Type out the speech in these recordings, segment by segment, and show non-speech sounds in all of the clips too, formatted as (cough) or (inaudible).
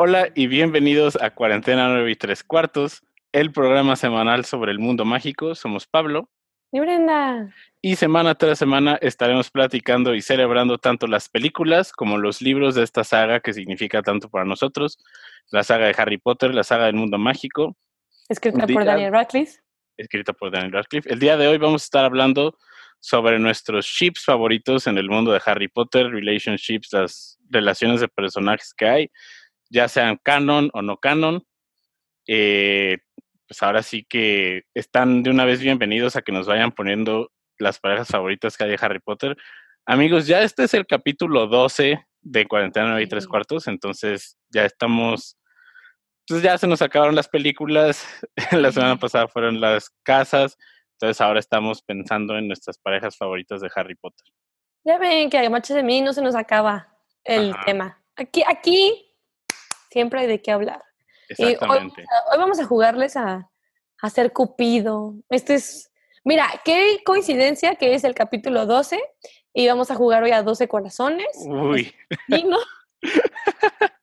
Hola y bienvenidos a Cuarentena 9 y 3 cuartos, el programa semanal sobre el mundo mágico. Somos Pablo. Y Brenda. Y semana tras semana estaremos platicando y celebrando tanto las películas como los libros de esta saga que significa tanto para nosotros. La saga de Harry Potter, la saga del mundo mágico. Escrita por Daniel Radcliffe. Escrita por Daniel Radcliffe. El día de hoy vamos a estar hablando sobre nuestros ships favoritos en el mundo de Harry Potter, relationships, las relaciones de personajes que hay, ya sean canon o no canon. Eh, pues ahora sí que están de una vez bienvenidos a que nos vayan poniendo las parejas favoritas que hay de Harry Potter. Amigos, ya este es el capítulo 12 de Cuarentena y Tres Cuartos, entonces ya estamos, pues ya se nos acabaron las películas, (laughs) la semana pasada fueron las casas, entonces ahora estamos pensando en nuestras parejas favoritas de Harry Potter. Ya ven que a Machos de mí no se nos acaba el tema. Aquí, aquí siempre hay de qué hablar. Exactamente. Hoy, vamos a jugarles a, hacer Cupido. Este es, mira, qué coincidencia que es el capítulo 12 y vamos a jugar hoy a 12 corazones. Uy. Y no. (laughs)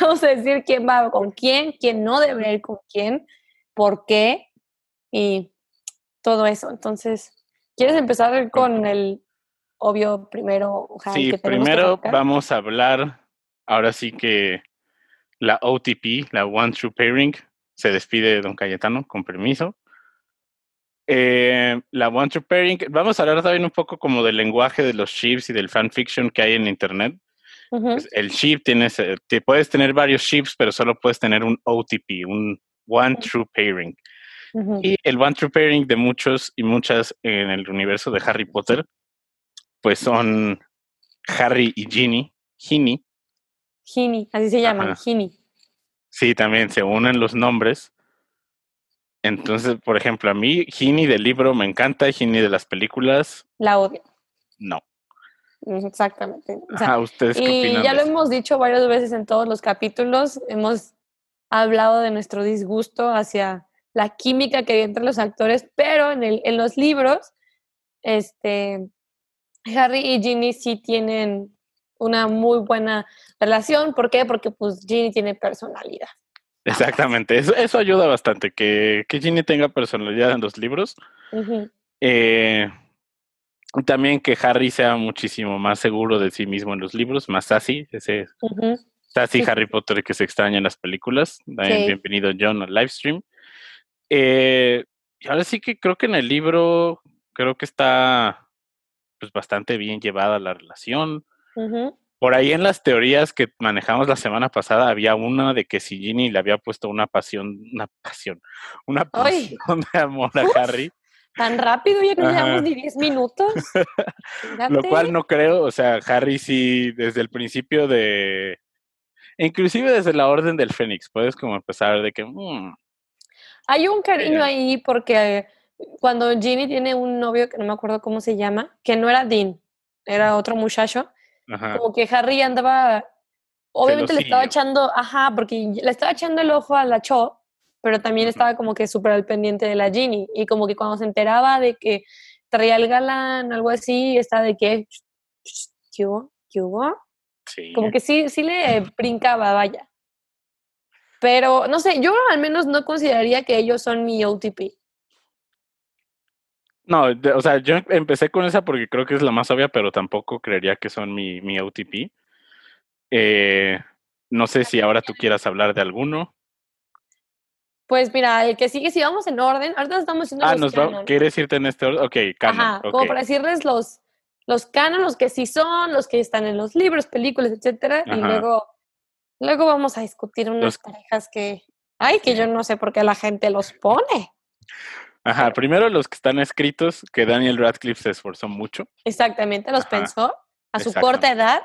vamos a decir quién va con quién, quién no debe ir con quién, por qué y todo eso. Entonces, ¿quieres empezar con el obvio primero? sí, primero vamos a hablar, ahora sí que la OTP, la One True Pairing, se despide de Don Cayetano, con permiso. Eh, la One True Pairing, vamos a hablar también un poco como del lenguaje de los ships y del fanfiction que hay en Internet. Pues, el ship tienes, te puedes tener varios ships, pero solo puedes tener un OTP, un One True Pairing. Y el one true pairing de muchos y muchas en el universo de Harry Potter, pues son Harry y Ginny, Ginny. Ginny, así se llaman, Ginny. Sí, también se unen los nombres. Entonces, por ejemplo, a mí Ginny del libro me encanta, Ginny de las películas. La odio. No. Exactamente. ¿ustedes qué y ya lo hemos dicho varias veces en todos los capítulos, hemos hablado de nuestro disgusto hacia la química que hay entre los actores, pero en, el, en los libros, este, Harry y Ginny sí tienen una muy buena relación. ¿Por qué? Porque pues Ginny tiene personalidad. Exactamente, eso, eso ayuda bastante, que, que, Ginny tenga personalidad en los libros. Eh, también que Harry sea muchísimo más seguro de sí mismo en los libros, más sassy, ese sassy Harry Potter que se extraña en las películas. Bienvenido John al livestream. Eh, y ahora sí que creo que en el libro, creo que está pues bastante bien llevada la relación. Por ahí en las teorías que manejamos la semana pasada había una de que si Ginny le había puesto una pasión, una pasión, una pasión de amor a Harry. Tan rápido, ya no llevamos ni 10 minutos. (laughs) Lo cual no creo, o sea, Harry sí, desde el principio de... Inclusive desde la Orden del Fénix, puedes como empezar de que... Mm, hay un cariño ahí porque cuando Ginny tiene un novio que no me acuerdo cómo se llama, que no era Dean, era otro muchacho, como que Harry andaba, obviamente le estaba echando, ajá, porque le estaba echando el ojo a la Cho, pero también estaba como que súper al pendiente de la Ginny, y como que cuando se enteraba de que traía el galán, algo así, estaba de que, ¿qué hubo? ¿Qué hubo? Como que sí, sí le brincaba, vaya. Pero no sé, yo al menos no consideraría que ellos son mi OTP. No, o sea, yo empecé con esa porque creo que es la más obvia, pero tampoco creería que son mi, mi OTP. Eh, no sé si ahora tú quieras hablar de alguno. Pues mira, el que sigue, si vamos en orden, ahorita estamos haciendo ah, los nos ¿quieres irte en este orden? Ok, canon. Ajá, como para decirles los, los canon, los que sí son, los que están en los libros, películas, etcétera, y luego Luego vamos a discutir unas parejas que, ay, que yo no sé por qué la gente los pone. Ajá, primero los que están escritos, que Daniel Radcliffe se esforzó mucho. Exactamente, los pensó a su corta edad,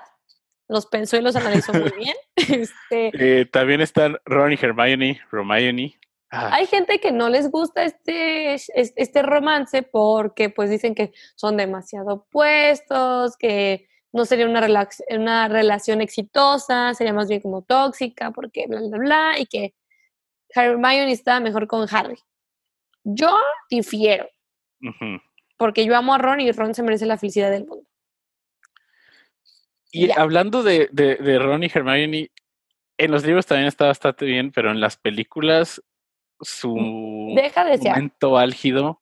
los pensó y los analizó muy (laughs) bien. este, eh, también están Ron y Hermione, Hermione. Ah. Hay gente que no les gusta este, este romance porque pues dicen que son demasiado opuestos, que no sería una, una relación exitosa, sería más bien como tóxica, porque bla, bla, bla, y que Hermione está mejor con Harry. Yo difiero, porque yo amo a Ron y Ron se merece la felicidad del mundo. Y hablando de, de, Ron y Hermione, en los libros también está bastante bien, pero en las películas su Deja de momento álgido,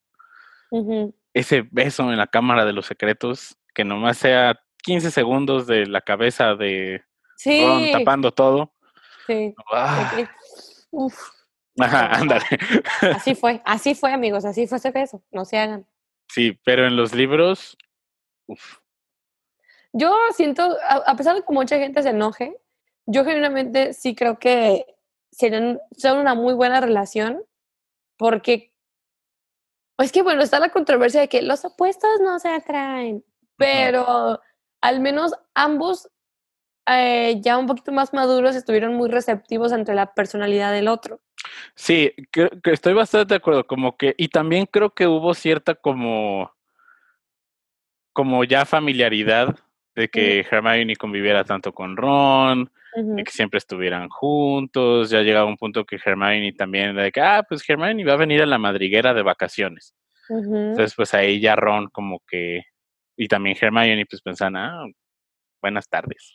ese beso en la cámara de los secretos, que nomás sea 15 segundos de la cabeza de Ron tapando todo. Sí. Ah. Ajá, ándale. Así fue, así fue, amigos, así fue ese beso, no se hagan. Sí, pero en los libros, uf. Yo siento, a, pesar de que mucha gente se enoje, yo genuinamente sí creo que serían, son una muy buena relación porque es que bueno, está la controversia de que los opuestos no se atraen, pero al menos ambos eh, ya un poquito más maduros estuvieron muy receptivos ante la personalidad del otro. Sí, que, estoy bastante de acuerdo, como que, y también creo que hubo cierta como, como ya familiaridad de que Hermione conviviera tanto con Ron, de que siempre estuvieran juntos, ya llegaba un punto que Hermione también, de que, ah, pues Hermione va a venir a la madriguera de vacaciones. Entonces, pues ahí ya Ron como que, y también Hermione, pues pensan, ah, buenas tardes.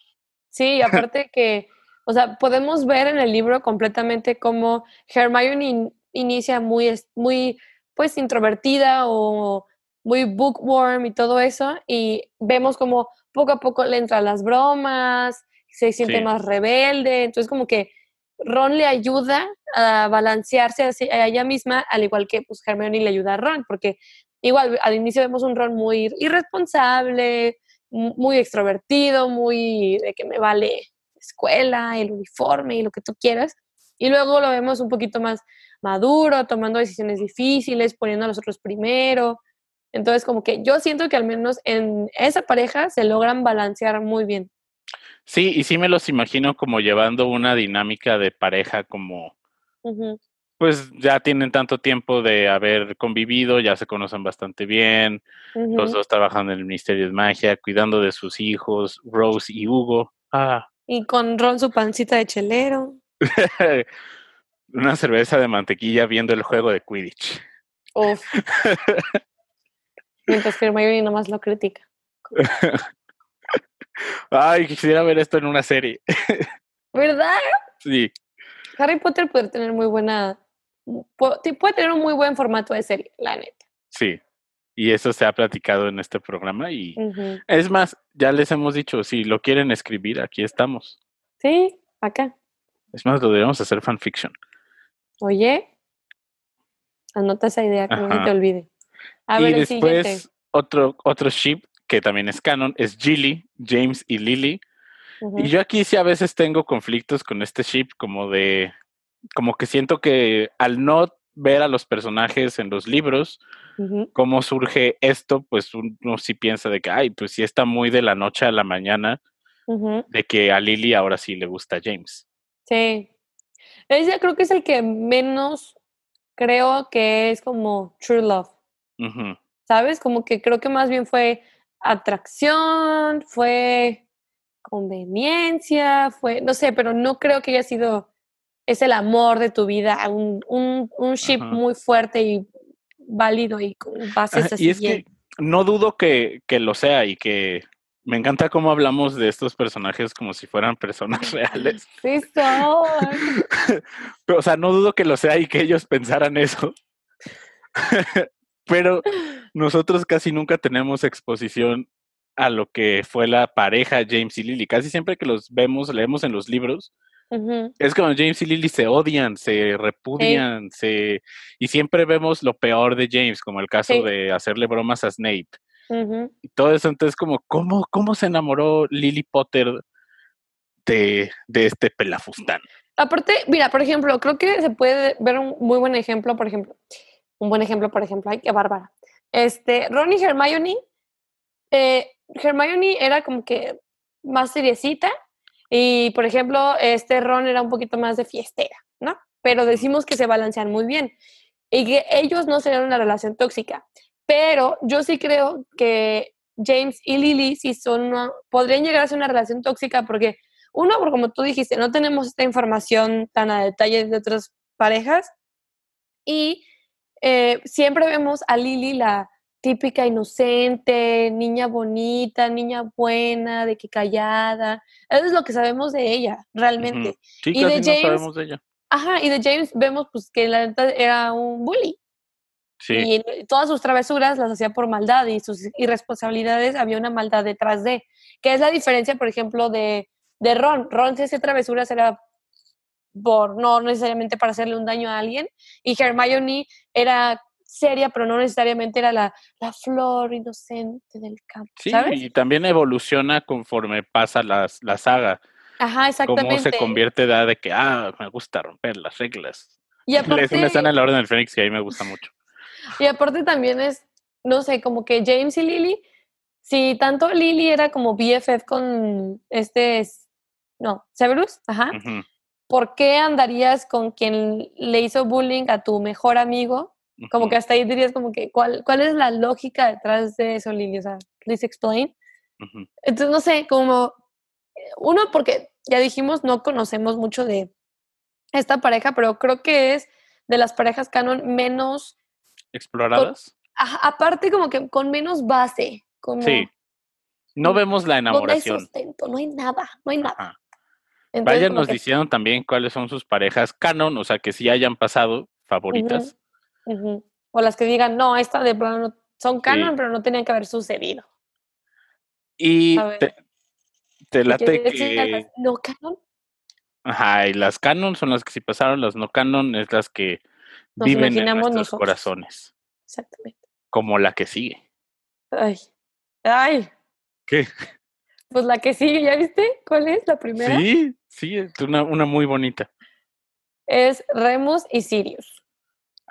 Sí, aparte que o sea, podemos ver en el libro completamente cómo Hermione inicia muy, muy, pues, introvertida o muy bookworm y todo eso, y vemos como poco a poco le entran las bromas, se siente más rebelde, entonces como que Ron le ayuda a balancearse a ella misma, al igual que pues Hermione le ayuda a Ron, porque igual al inicio vemos un Ron muy irresponsable, muy extrovertido, muy de que me vale escuela, el uniforme y lo que tú quieras. Y luego lo vemos un poquito más maduro, tomando decisiones difíciles, poniendo a los otros primero. Entonces, como que yo siento que al menos en esa pareja se logran balancear muy bien. Sí, y sí me los imagino como llevando una dinámica de pareja como, pues ya tienen tanto tiempo de haber convivido, ya se conocen bastante bien, los dos trabajando en el Ministerio de Magia, cuidando de sus hijos, Rose y Hugo. Ah, y con Ron su pancita de chelero. (laughs) Una cerveza de mantequilla viendo el juego de Quidditch. Uf. Mientras que Hermione nomás lo critica. (laughs) Ay, quisiera ver esto en una serie. (laughs) ¿Verdad? Sí. Harry Potter puede tener muy buena. Puede tener un muy buen formato de serie, la neta. Sí. Y eso se ha platicado en este programa y es más, ya les hemos dicho, si lo quieren escribir, aquí estamos. Sí, acá. Es más, lo debemos hacer fanfiction. Oye, anota esa idea, que no te olvide. A y después, otro, otro ship que también es canon es Gilly, James y Lily. Y yo aquí sí a veces tengo conflictos con este ship, como de, como que siento que al no ver a los personajes en los libros, cómo surge esto, pues uno sí piensa de que, ay, pues sí está muy de la noche a la mañana, de que a Lily ahora sí le gusta James. Sí. Ella creo que es el que menos creo que es como true love. ¿Sabes? Como que creo que más bien fue atracción, fue conveniencia, fue, no sé, pero no creo que haya sido, es el amor de tu vida, un, un, un ship muy fuerte y válido y con bases así. Y es que no dudo que, que, lo sea y que me encanta cómo hablamos de estos personajes como si fueran personas (laughs) reales. Sí, son. (laughs) Pero, o sea, no dudo que lo sea y que ellos pensaran eso. (laughs) Pero nosotros casi nunca tenemos exposición a lo que fue la pareja James y Lily. Casi siempre que los vemos, leemos en los libros, es como James y Lily se odian, se repudian, se y siempre vemos lo peor de James, como el caso de hacerle bromas a Snape. Y todo eso, entonces como, ¿cómo, cómo se enamoró Lily Potter de, de este pelafustán? Aparte, mira, por ejemplo, creo que se puede ver un muy buen ejemplo, por ejemplo, un buen ejemplo, por ejemplo, ay, qué bárbara. Este, Ron y Hermione, eh, Hermione era como que más seriecita y, por ejemplo, este Ron era un poquito más de fiestera, ¿no? Pero decimos que se balancean muy bien y que ellos no serían una relación tóxica. Pero yo sí creo que James y Lily sí son podrían llegar a ser una relación tóxica porque, uno, porque como tú dijiste, no tenemos esta información tan a detalle de otras parejas y eh, siempre vemos a Lily la típica inocente, niña bonita, niña buena, de que callada. Eso es lo que sabemos de ella, realmente. y de James, sabemos de ella. Ajá, y de James vemos pues que la neta era un bully. Sí. Y todas sus travesuras las hacía por maldad y sus irresponsabilidades había una maldad detrás de. Que es la diferencia, por ejemplo, de, de Ron. Ron si hacía travesuras era por no necesariamente para hacerle un daño a alguien y Hermione era seria, pero no necesariamente era la, la flor inocente del campo. Sí, y también evoluciona conforme pasa la, la saga. Ajá, exactamente. Cómo se convierte de, de que, ah, me gusta romper las reglas. Y (laughs) aparte, es una escena en la Orden del Fénix que a mí me gusta mucho. (laughs) Y aparte también es, no sé, como que James y Lily, si tanto Lily era como BFF con este, no, Severus, ajá. ¿Por qué andarías con quien le hizo bullying a tu mejor amigo como que hasta ahí dirías como que, ¿cuál, cuál es la lógica detrás de eso, Lili? O sea, please explain. Entonces, no sé, como, uno, porque ya dijimos, no conocemos mucho de esta pareja, pero creo que es de las parejas canon menos... Exploradas. aparte como que con menos base. Como, sí. No vemos la enamoración. No hay sustento, no hay nada, no hay nada. Vayan nos diciendo también cuáles son sus parejas canon, o sea, que sí hayan pasado favoritas. O las que digan, no, esta de plano son canon, pero no tenían que haber sucedido. Y te, late que... ¿No canon? Ajá, y las canon son las que sí pasaron, las no canon es las que viven en nuestros corazones. Exactamente. Como la que sigue. Ay. Ay. ¿Qué? Pues la que sigue, ¿ya viste? ¿Cuál es la primera? Sí, sí, es una, una muy bonita. Es Remus y Sirius.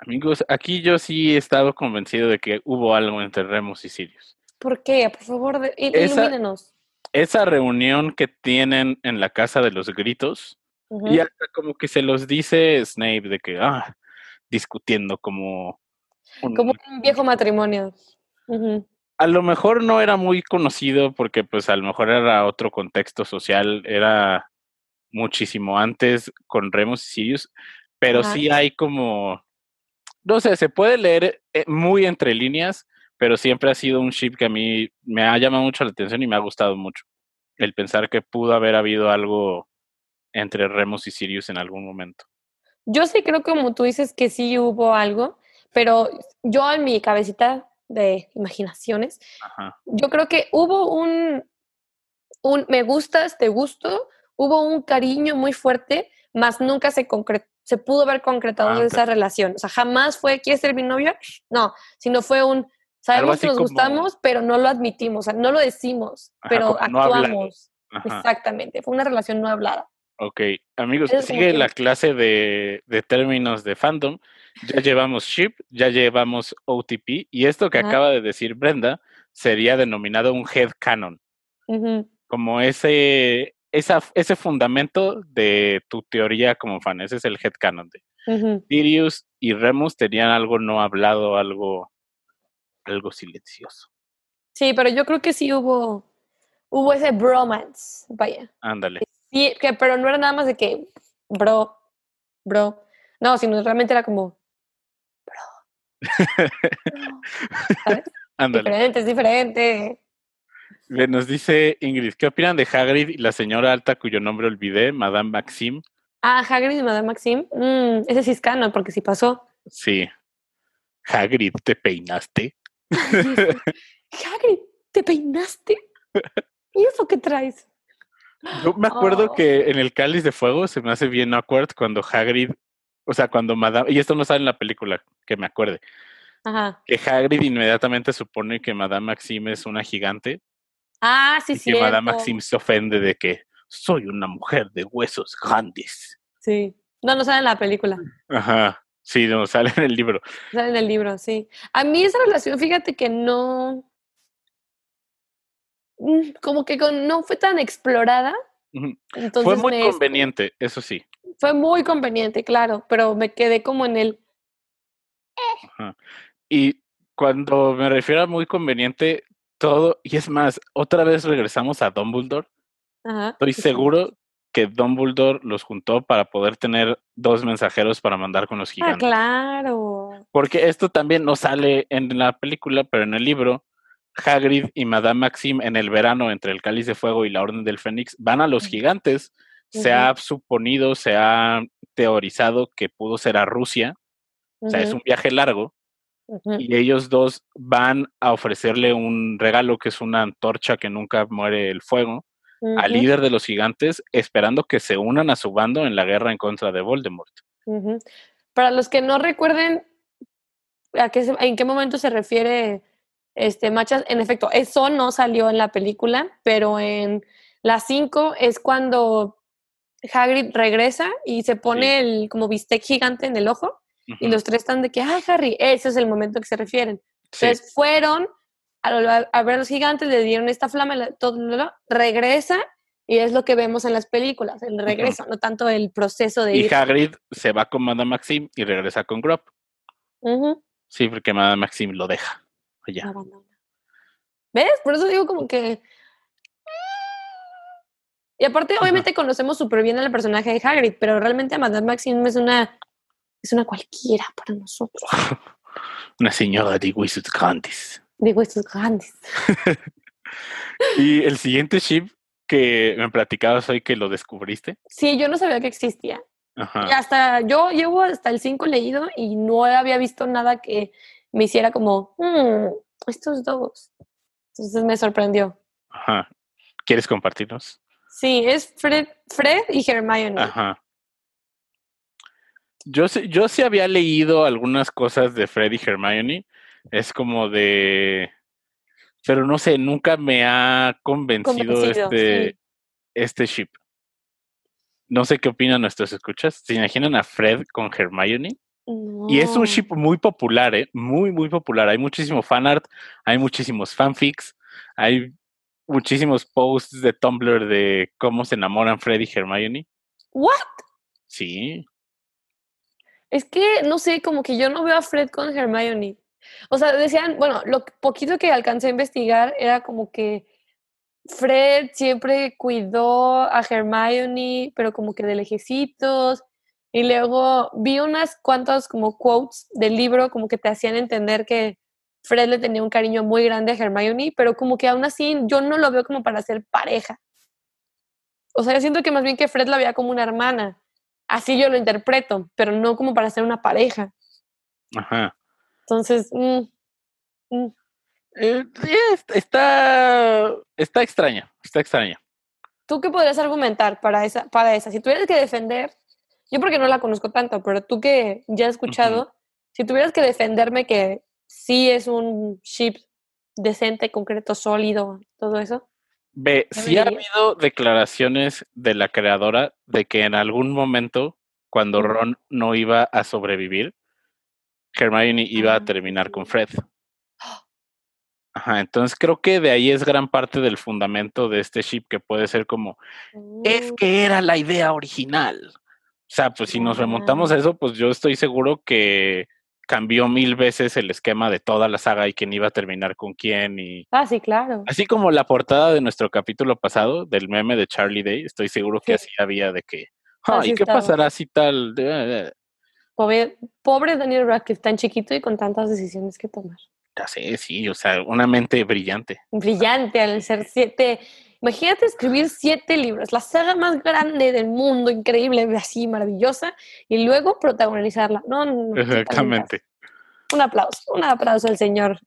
Amigos, aquí yo sí he estado convencido de que hubo algo entre Remus y Sirius. ¿Por qué? Por favor, ilumínenos. Esa, reunión que tienen en la casa de los gritos, y hasta como que se los dice Snape de que, ah, discutiendo como... como un viejo matrimonio. A lo mejor no era muy conocido porque pues a lo mejor era otro contexto social, era muchísimo antes con Remus y Sirius, pero sí hay como no sé, se puede leer eh, muy entre líneas, pero siempre ha sido un ship que a mí me ha llamado mucho la atención y me ha gustado mucho. El pensar que pudo haber habido algo entre Remus y Sirius en algún momento. Yo sí creo, como tú dices, que sí hubo algo, pero yo en mi cabecita de imaginaciones, yo creo que hubo un, un me gustas, te gusto, hubo un cariño muy fuerte, más nunca se concretó se pudo haber concretado ah, esa relación. O sea, jamás fue, ¿quieres ser mi novia? No, sino fue un, sabemos que nos gustamos, pero no lo admitimos, o sea, no lo decimos, pero actuamos. Exactamente, fue una relación no hablada. Ok, amigos, sigue la clase de, términos de fandom. Ya llevamos ship, ya llevamos OTP, y esto que acaba de decir Brenda sería denominado un head canon. Como ese esa, ese fundamento de tu teoría como fan, ese es el headcanon de Sirius y Remus tenían algo no hablado, algo, algo silencioso. Sí, pero yo creo que sí hubo, hubo ese bromance, vaya. Ándale. Sí, que, pero no era nada más de que, bro, bro. No, sino realmente era como, bro. (laughs) ¿Sabes? Ándale. Diferente, es diferente. Nos dice Ingrid, ¿qué opinan de Hagrid y la señora alta cuyo nombre olvidé, Madame Maxime? Ah, Hagrid y Madame Maxime. Mm, ese sí es canon, porque sí pasó. Sí. Hagrid, ¿te peinaste? (laughs) Hagrid, ¿te peinaste? ¿Y eso qué traes? Yo me acuerdo oh. que en el Cáliz de Fuego se me hace bien awkward cuando Hagrid, o sea, cuando Madame, y esto no sale en la película, que me acuerde, Ajá. que Hagrid inmediatamente supone que Madame Maxime es una gigante Ah, sí, sí. Que Madame Maxim se ofende de que soy una mujer de huesos grandes. Sí. No, no sale en la película. Ajá. Sí, no, sale en el libro. Sale en el libro, sí. A mí esa relación, fíjate que no. Mm, como que no fue tan explorada. fue muy conveniente, eso sí. Fue muy conveniente, claro, pero me quedé como en el. Ajá. Y cuando me refiero a muy conveniente, todo, y es más, otra vez regresamos a Dumbledore. Estoy seguro que Dumbledore los juntó para poder tener dos mensajeros para mandar con los ah, gigantes. Ah, claro. Porque esto también no sale en la película, pero en el libro, Hagrid y Madame Maxim en el verano entre el Cáliz de Fuego y la Orden del Fénix van a los gigantes. Se ha suponido, se ha teorizado que pudo ser a Rusia. O sea, es un viaje largo. Y ellos dos van a ofrecerle un regalo que es una antorcha que nunca muere el fuego al líder de los gigantes, esperando que se unan a su bando en la guerra en contra de Voldemort. Para los que no recuerden a qué, en qué momento se refiere este Machas, en efecto, eso no salió en la película, pero en la 5 es cuando Hagrid regresa y se pone el como bistec gigante en el ojo y los tres están de que, ah, Harry, ese es el momento que se refieren. Entonces fueron a, ver a los gigantes, le dieron esta flama, todo, regresa y es lo que vemos en las películas, el regreso, no tanto el proceso de y Hagrid se va con Madame Maxim y regresa con Grop. Sí, porque Madame Maxim lo deja allá. ¿Ves? Por eso digo como que... Y aparte, obviamente conocemos súper bien al personaje de Hagrid, pero realmente Madame Maxim es una es una cualquiera para nosotros. (laughs) una señora de huesos grandes. De huesos grandes. (laughs) y el siguiente ship que me platicabas hoy que lo descubriste. Sí, yo no sabía que existía. Ajá. Y hasta yo llevo hasta el 5 leído y no había visto nada que me hiciera como, hmm, estos dos. Entonces me sorprendió. Ajá. ¿Quieres compartirnos? Sí, es Fred, Fred y Hermione. Ajá. Yo, yo sí había leído algunas cosas de Freddy Hermione. Es como de. Pero no sé, nunca me ha convencido, este, este ship. No sé qué opinan nuestros escuchas. ¿Se imaginan a Fred con Hermione? Y es un ship muy popular, ¿eh? Muy, muy popular. Hay muchísimo fanart, hay muchísimos fanfics, hay muchísimos posts de Tumblr de cómo se enamoran Fred y Hermione. ¿What? Sí. Es que, no sé, como que yo no veo a Fred con Hermione. O sea, decían, bueno, lo poquito que alcancé a investigar era como que Fred siempre cuidó a Hermione, pero como que de lejecitos. Y luego vi unas cuantas como quotes del libro, como que te hacían entender que Fred le tenía un cariño muy grande a Hermione, pero como que aún así yo no lo veo como para ser pareja. O sea, yo siento que más bien que Fred la veía como una hermana. Así yo lo interpreto, pero no como para ser una pareja. Ajá. Entonces, mm, mm. Eh, está, está extraña, está extraña. ¿Tú qué podrías argumentar para esa, para esa? Si tuvieras que defender, yo porque no la conozco tanto, pero tú que ya has escuchado, si tuvieras que defenderme que sí es un ship decente, concreto, sólido, todo eso, Ve, sí ha habido declaraciones de la creadora de que en algún momento, cuando Ron no iba a sobrevivir, Hermione iba a ah, terminar con Fred. Ajá, entonces creo que de ahí es gran parte del fundamento de este ship que puede ser como, es oh. que era la idea original. O sea, pues si nos remontamos a eso, pues yo estoy seguro que cambió mil veces el esquema de toda la saga y quién iba a terminar con quién y ah sí claro. así como la portada de nuestro capítulo pasado del meme de Charlie Day estoy seguro que así había de que ¿y qué pasará si tal pobre, pobre Daniel Radcliffe tan chiquito y con tantas decisiones que tomar. Ya sé sí o sea una mente brillante. Brillante al ser siete Imagínate escribir siete libros, la saga más grande del mundo, increíble, así maravillosa, y luego protagonizarla. No, no, Exactamente. Un aplauso, un aplauso al señor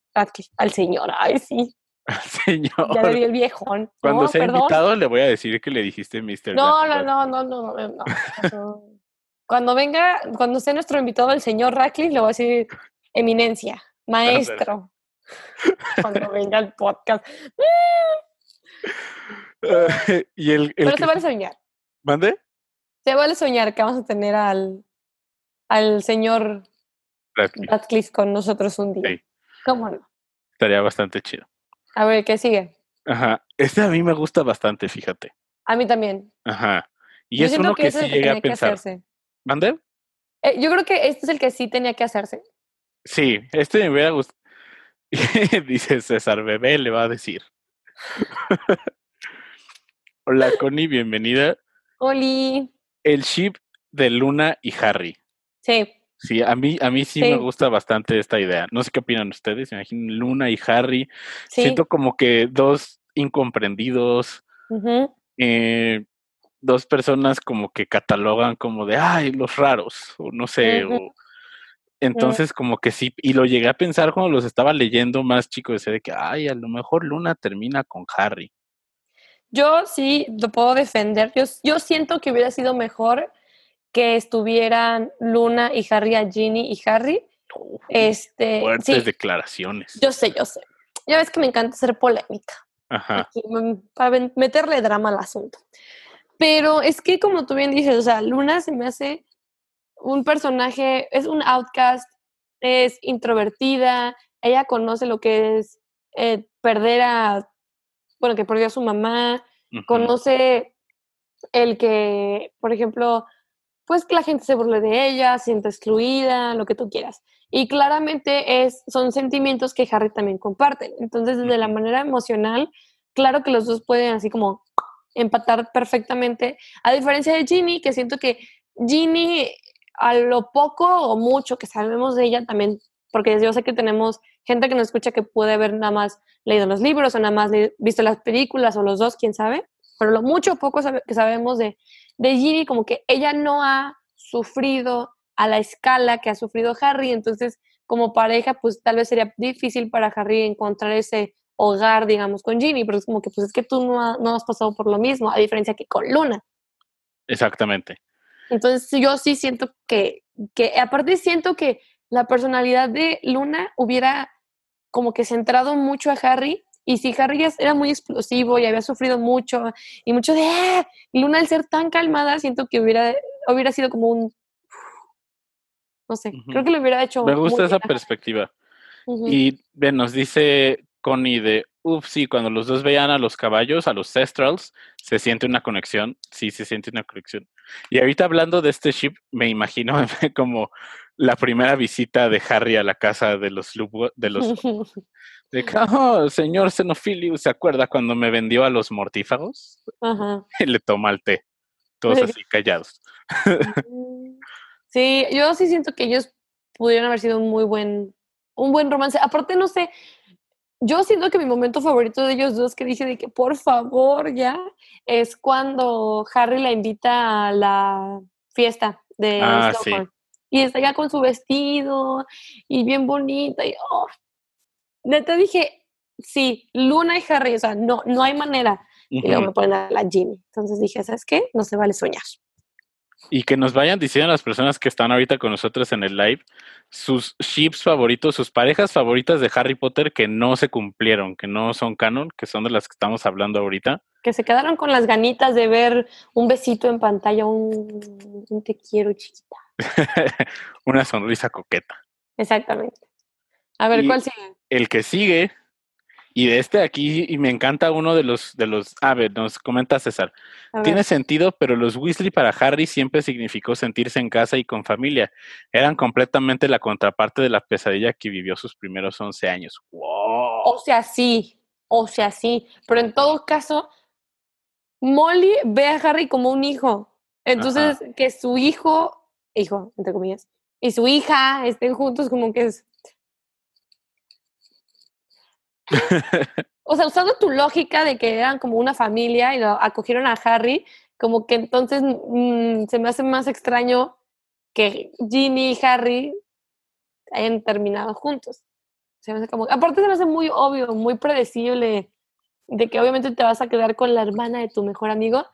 al señor, ay sí. Al señor. Ya le vi el viejón. Cuando sea invitado le voy a decir que le dijiste Mr. No, no, no, no, no, no, Cuando venga, cuando sea nuestro invitado el señor Radcliffe, le voy a decir eminencia, maestro. Cuando venga el podcast. (laughs) y el, Pero se vale soñar. ¿Mande? Se vale soñar que vamos a tener al, al señor Radcliffe. con nosotros un día. ¿Cómo no? Estaría bastante chido. A ver, ¿qué sigue? Ajá. Este a mí me gusta bastante, fíjate. A mí también. Ajá. Y es uno que, sí llega a pensar. ¿Mande? Eh, yo creo que este es el que sí tenía que hacerse. Sí, este me hubiera gustado. (laughs) Dice César Bebé, le va a decir. (laughs) Hola Connie, bienvenida. Oli. El ship de Luna y Harry. Sí. Sí, a mí, a mí sí, me gusta bastante esta idea. No sé qué opinan ustedes. Imaginen Luna y Harry. Siento como que dos incomprendidos. eh, dos personas como que catalogan como de, ay, los raros, o no sé, o, entonces como que sí, y lo llegué a pensar cuando los estaba leyendo más chico, decía de que, ay, a lo mejor Luna termina con Harry. Yo sí lo puedo defender, yo, yo siento que hubiera sido mejor que estuvieran Luna y Harry a Ginny y Harry. este, fuertes declaraciones. Yo sé, yo sé. Ya ves que me encanta ser polémica. Ajá. para meterle drama al asunto. Pero es que, como tú bien dices, o sea, Luna se me hace un personaje, es un outcast, es introvertida, ella conoce lo que es eh, perder a, bueno, que perdió a su mamá, conoce el que, por ejemplo, pues que la gente se burle de ella, siente excluida, lo que tú quieras. Y claramente es, son sentimientos que Harry también comparte. Entonces, desde la manera emocional, claro que los dos pueden así como empatar perfectamente, a diferencia de Ginny, que siento que Ginny, a lo poco o mucho que sabemos de ella también, porque yo sé que tenemos gente que nos escucha que puede haber nada más leído los libros o nada más visto las películas o los dos, quién sabe, pero lo mucho o poco que sabemos de, de Ginny, como que ella no ha sufrido a la escala que ha sufrido Harry, entonces como pareja, pues tal vez sería difícil para Harry encontrar ese hogar, digamos, con Ginny, pero es como que, pues es que tú no, no has pasado por lo mismo, a diferencia que con Luna. Exactamente. Entonces yo sí siento que, que aparte siento que la personalidad de Luna hubiera como que centrado mucho a Harry y si Harry era muy explosivo y había sufrido mucho y mucho de ¡Ah! Luna al ser tan calmada siento que hubiera hubiera sido como un no sé, creo que le hubiera hecho Me gusta esa perspectiva. Y nos dice Connie de, uff, sí, cuando los dos veían a los caballos, a los Cestrals, se siente una conexión, sí, se siente una conexión. Y ahorita hablando de este ship, me imagino (laughs) como la primera visita de Harry a la casa de los de los (laughs) de oh, señor Xenophilius, ¿se acuerda cuando me vendió a los mortífagos? Ajá. (laughs) Y le toma el té, todos así callados. Sí, yo sí siento que ellos pudieron haber sido un muy buen un buen romance. Aparte, no sé, yo siento que mi momento favorito de ellos dos, que dije de que por favor ya, es cuando Harry la invita a la fiesta de ah, Y está ya con su vestido y bien bonita. Y oh, neta dije, sí, Luna y Harry, o sea, no, no hay manera. Y luego me ponen a la Ginny. Entonces dije, ¿sabes qué? No se vale soñar y que nos vayan diciendo las personas que están ahorita con nosotros en el live sus ships favoritos, sus parejas favoritas de Harry Potter que no se cumplieron, que no son canon, que son de las que estamos hablando ahorita. Que se quedaron con las ganitas de ver un besito en pantalla, un, un te quiero chiquita. (laughs) Una sonrisa coqueta. Exactamente. A ver, ¿cuál sigue? El que sigue y de este aquí, y me encanta uno de los, de los, a ver, nos comenta César. Tiene sentido, pero los Weasley para Harry siempre significó sentirse en casa y con familia. Eran completamente la contraparte de la pesadilla que vivió sus primeros 11 años. ¡Wow! O sea, sí, o sea, sí. Pero en todo caso, Molly ve a Harry como un hijo. Entonces, que su hijo, hijo, entre comillas, y su hija estén juntos como que es o sea, usando tu lógica de que eran como una familia y lo acogieron a Harry, como que entonces mm, se me hace más extraño que Ginny y Harry hayan terminado juntos. Se me hace como, aparte se me hace muy obvio, muy predecible, de que obviamente te vas a quedar con la hermana de tu mejor amigo.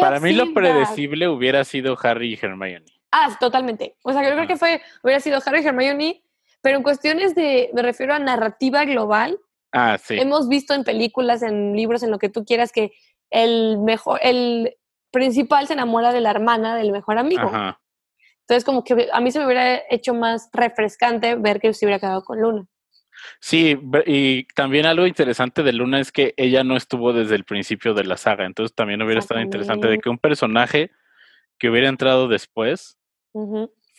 Para mí lo predecible hubiera sido Harry y Hermione. Ah, totalmente. O sea, yo creo que fue, hubiera sido Harry y Hermione pero en cuestiones de, me refiero a narrativa global. Ah, sí. Hemos visto en películas, en libros, en lo que tú quieras, que el mejor, el principal se enamora de la hermana del mejor amigo. Ajá. Entonces, como que a mí se me hubiera hecho más refrescante ver que se hubiera quedado con Luna. Sí, y también algo interesante de Luna es que ella no estuvo desde el principio de la saga, entonces también hubiera estado interesante de que un personaje que hubiera entrado después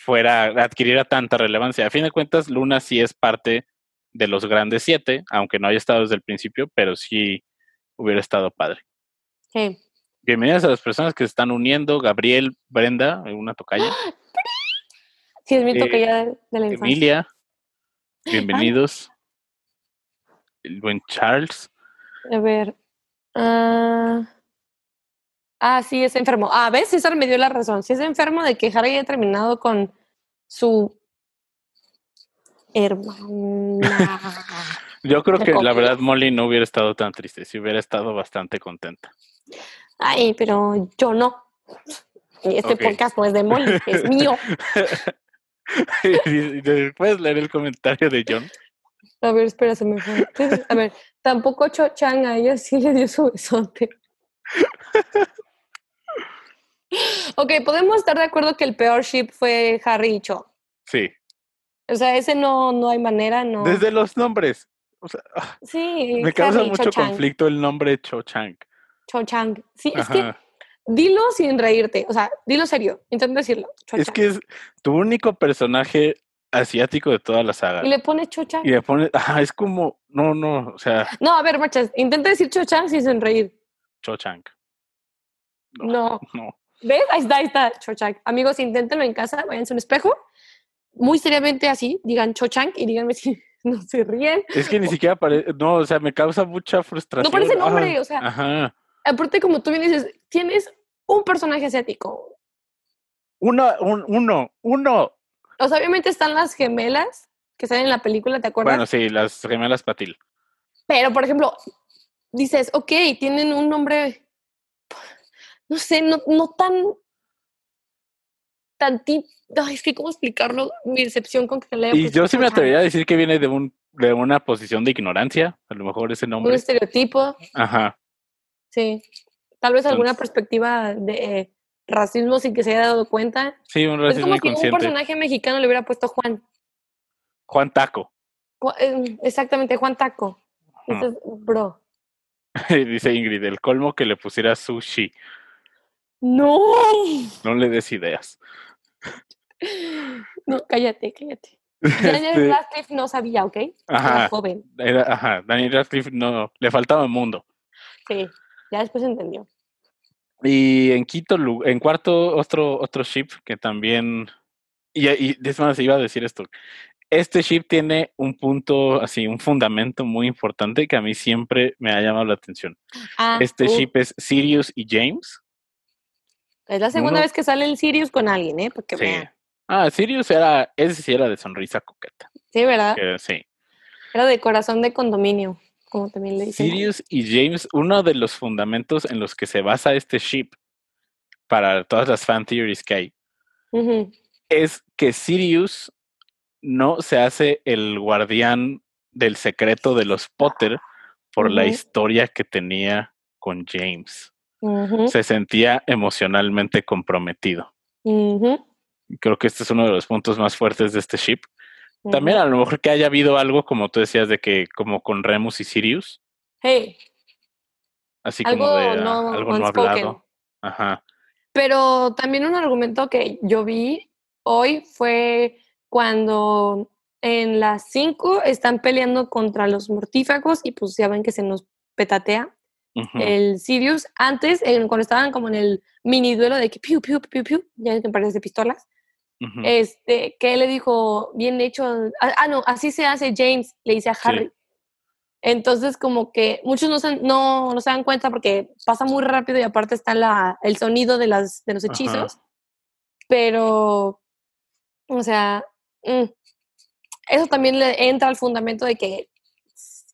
fuera, adquiriera tanta relevancia. A fin de cuentas, Luna sí es parte de los grandes siete, aunque no haya estado desde el principio, pero sí hubiera estado padre. Sí. Bienvenidas a las personas que se están uniendo. Gabriel, Brenda, una tocaya. Sí, es mi tocaya de, la infancia. Emilia, bienvenidos. El buen Charles. A ver. ah, ah sí, es enfermo. Ah, ¿ves? César me dio la razón. Si es enfermo de que Harry haya terminado con su hermana. Yo creo que la verdad Molly no hubiera estado tan triste, si hubiera estado bastante contenta. Ay, pero yo no. Este podcast no es de Molly, es (laughs) mío. (laughs) ¿Puedes leer el comentario de John? A ver, espera, se me fue. A ver, tampoco Cho Chang a ella sí le dio su besote. (laughs) (laughs) ok, podemos estar de acuerdo que el peor ship fue Harry y Cho. Sí. O sea, ese no, no hay manera, no. Desde los nombres. O sea, sí, me causa mucho conflicto el nombre Cho Chang. Cho Chang. Sí, es que dilo sin reírte. O sea, dilo serio. Intenta decirlo. es que es tu único personaje asiático de toda la saga. Y le pones Cho Chang. Y le pones, ajá, es como, no, no, o sea. No, a ver, machas, intenta decir Cho Chang sin reír. Cho Chang. No. (laughs) no. ¿Ves? Ahí está, ahí está, Cho Chang. Amigos, inténtenlo en casa, váyanse a un espejo muy seriamente así, digan Cho Chang y díganme si (laughs) no se ríen. Es que ni siquiera parece, no, o sea, me causa mucha frustración. No parece nombre, o sea. Ajá. Aparte, como tú bien dices, tienes un personaje asiático. Uno, un, uno, uno. O sea, obviamente están las gemelas que salen en la película, ¿te acuerdas? Bueno, sí, las gemelas Patil. Pero, por ejemplo, dices, ok, tienen un nombre, no sé, no, no tan tantito, es que cómo explicarlo, mi decepción con que se lea. Y yo sí me atrevería a decir que viene de un de una posición de ignorancia, a lo mejor ese nombre. Un estereotipo. Ajá. Sí. Tal vez alguna perspectiva de racismo sin que se haya dado cuenta. Sí, un racismo es como que un personaje mexicano le hubiera puesto Juan. Juan Taco. Eh, exactamente, Juan Taco. bro. (laughs) Dice Ingrid, el colmo que le pusiera sushi. No. No le des ideas. No, cállate, cállate. Daniel este Radcliffe no sabía, ¿ok? Ajá, era joven. ajá, Daniel Radcliffe no, le faltaba el mundo. Sí, ya después entendió. Y en quinto, en cuarto, otro, otro ship que también, y, y de se iba a decir esto, este ship tiene un punto, así, un fundamento muy importante que a mí siempre me ha llamado la atención. Ah, este ship es Sirius y James. Es la segunda vez que sale el Sirius con alguien, ¿eh? Porque sí. Ah, Sirius era, ese sí era de sonrisa coqueta. Sí, ¿verdad? sí. Era de corazón de condominio, como también le dicen. Sirius y James, uno de los fundamentos en los que se basa este ship para todas las fan theories que hay, es que Sirius no se hace el guardián del secreto de los Potter por la historia que tenía con James. Se sentía emocionalmente comprometido. Creo que este es uno de los puntos más fuertes de este ship. También a lo mejor que haya habido algo, como tú decías, de que como con Remus y Sirius. Hey. Así como de algo no hablado. Ajá. Pero también un argumento que yo vi hoy fue cuando en las 5 están peleando contra los mortífagos y pues ya ven que se nos petatea el Sirius. Antes, cuando estaban como en el mini duelo de que piu, piu, piu, piu, ya que parece de pistolas, este, que él le dijo, bien hecho, ah, ah, no, así se hace James, le dice a Harry. Entonces, como que muchos no se, no, no se dan cuenta porque pasa muy rápido y aparte está la, el sonido de, las, de los hechizos. Pero, o sea, mm, eso también le entra al fundamento de que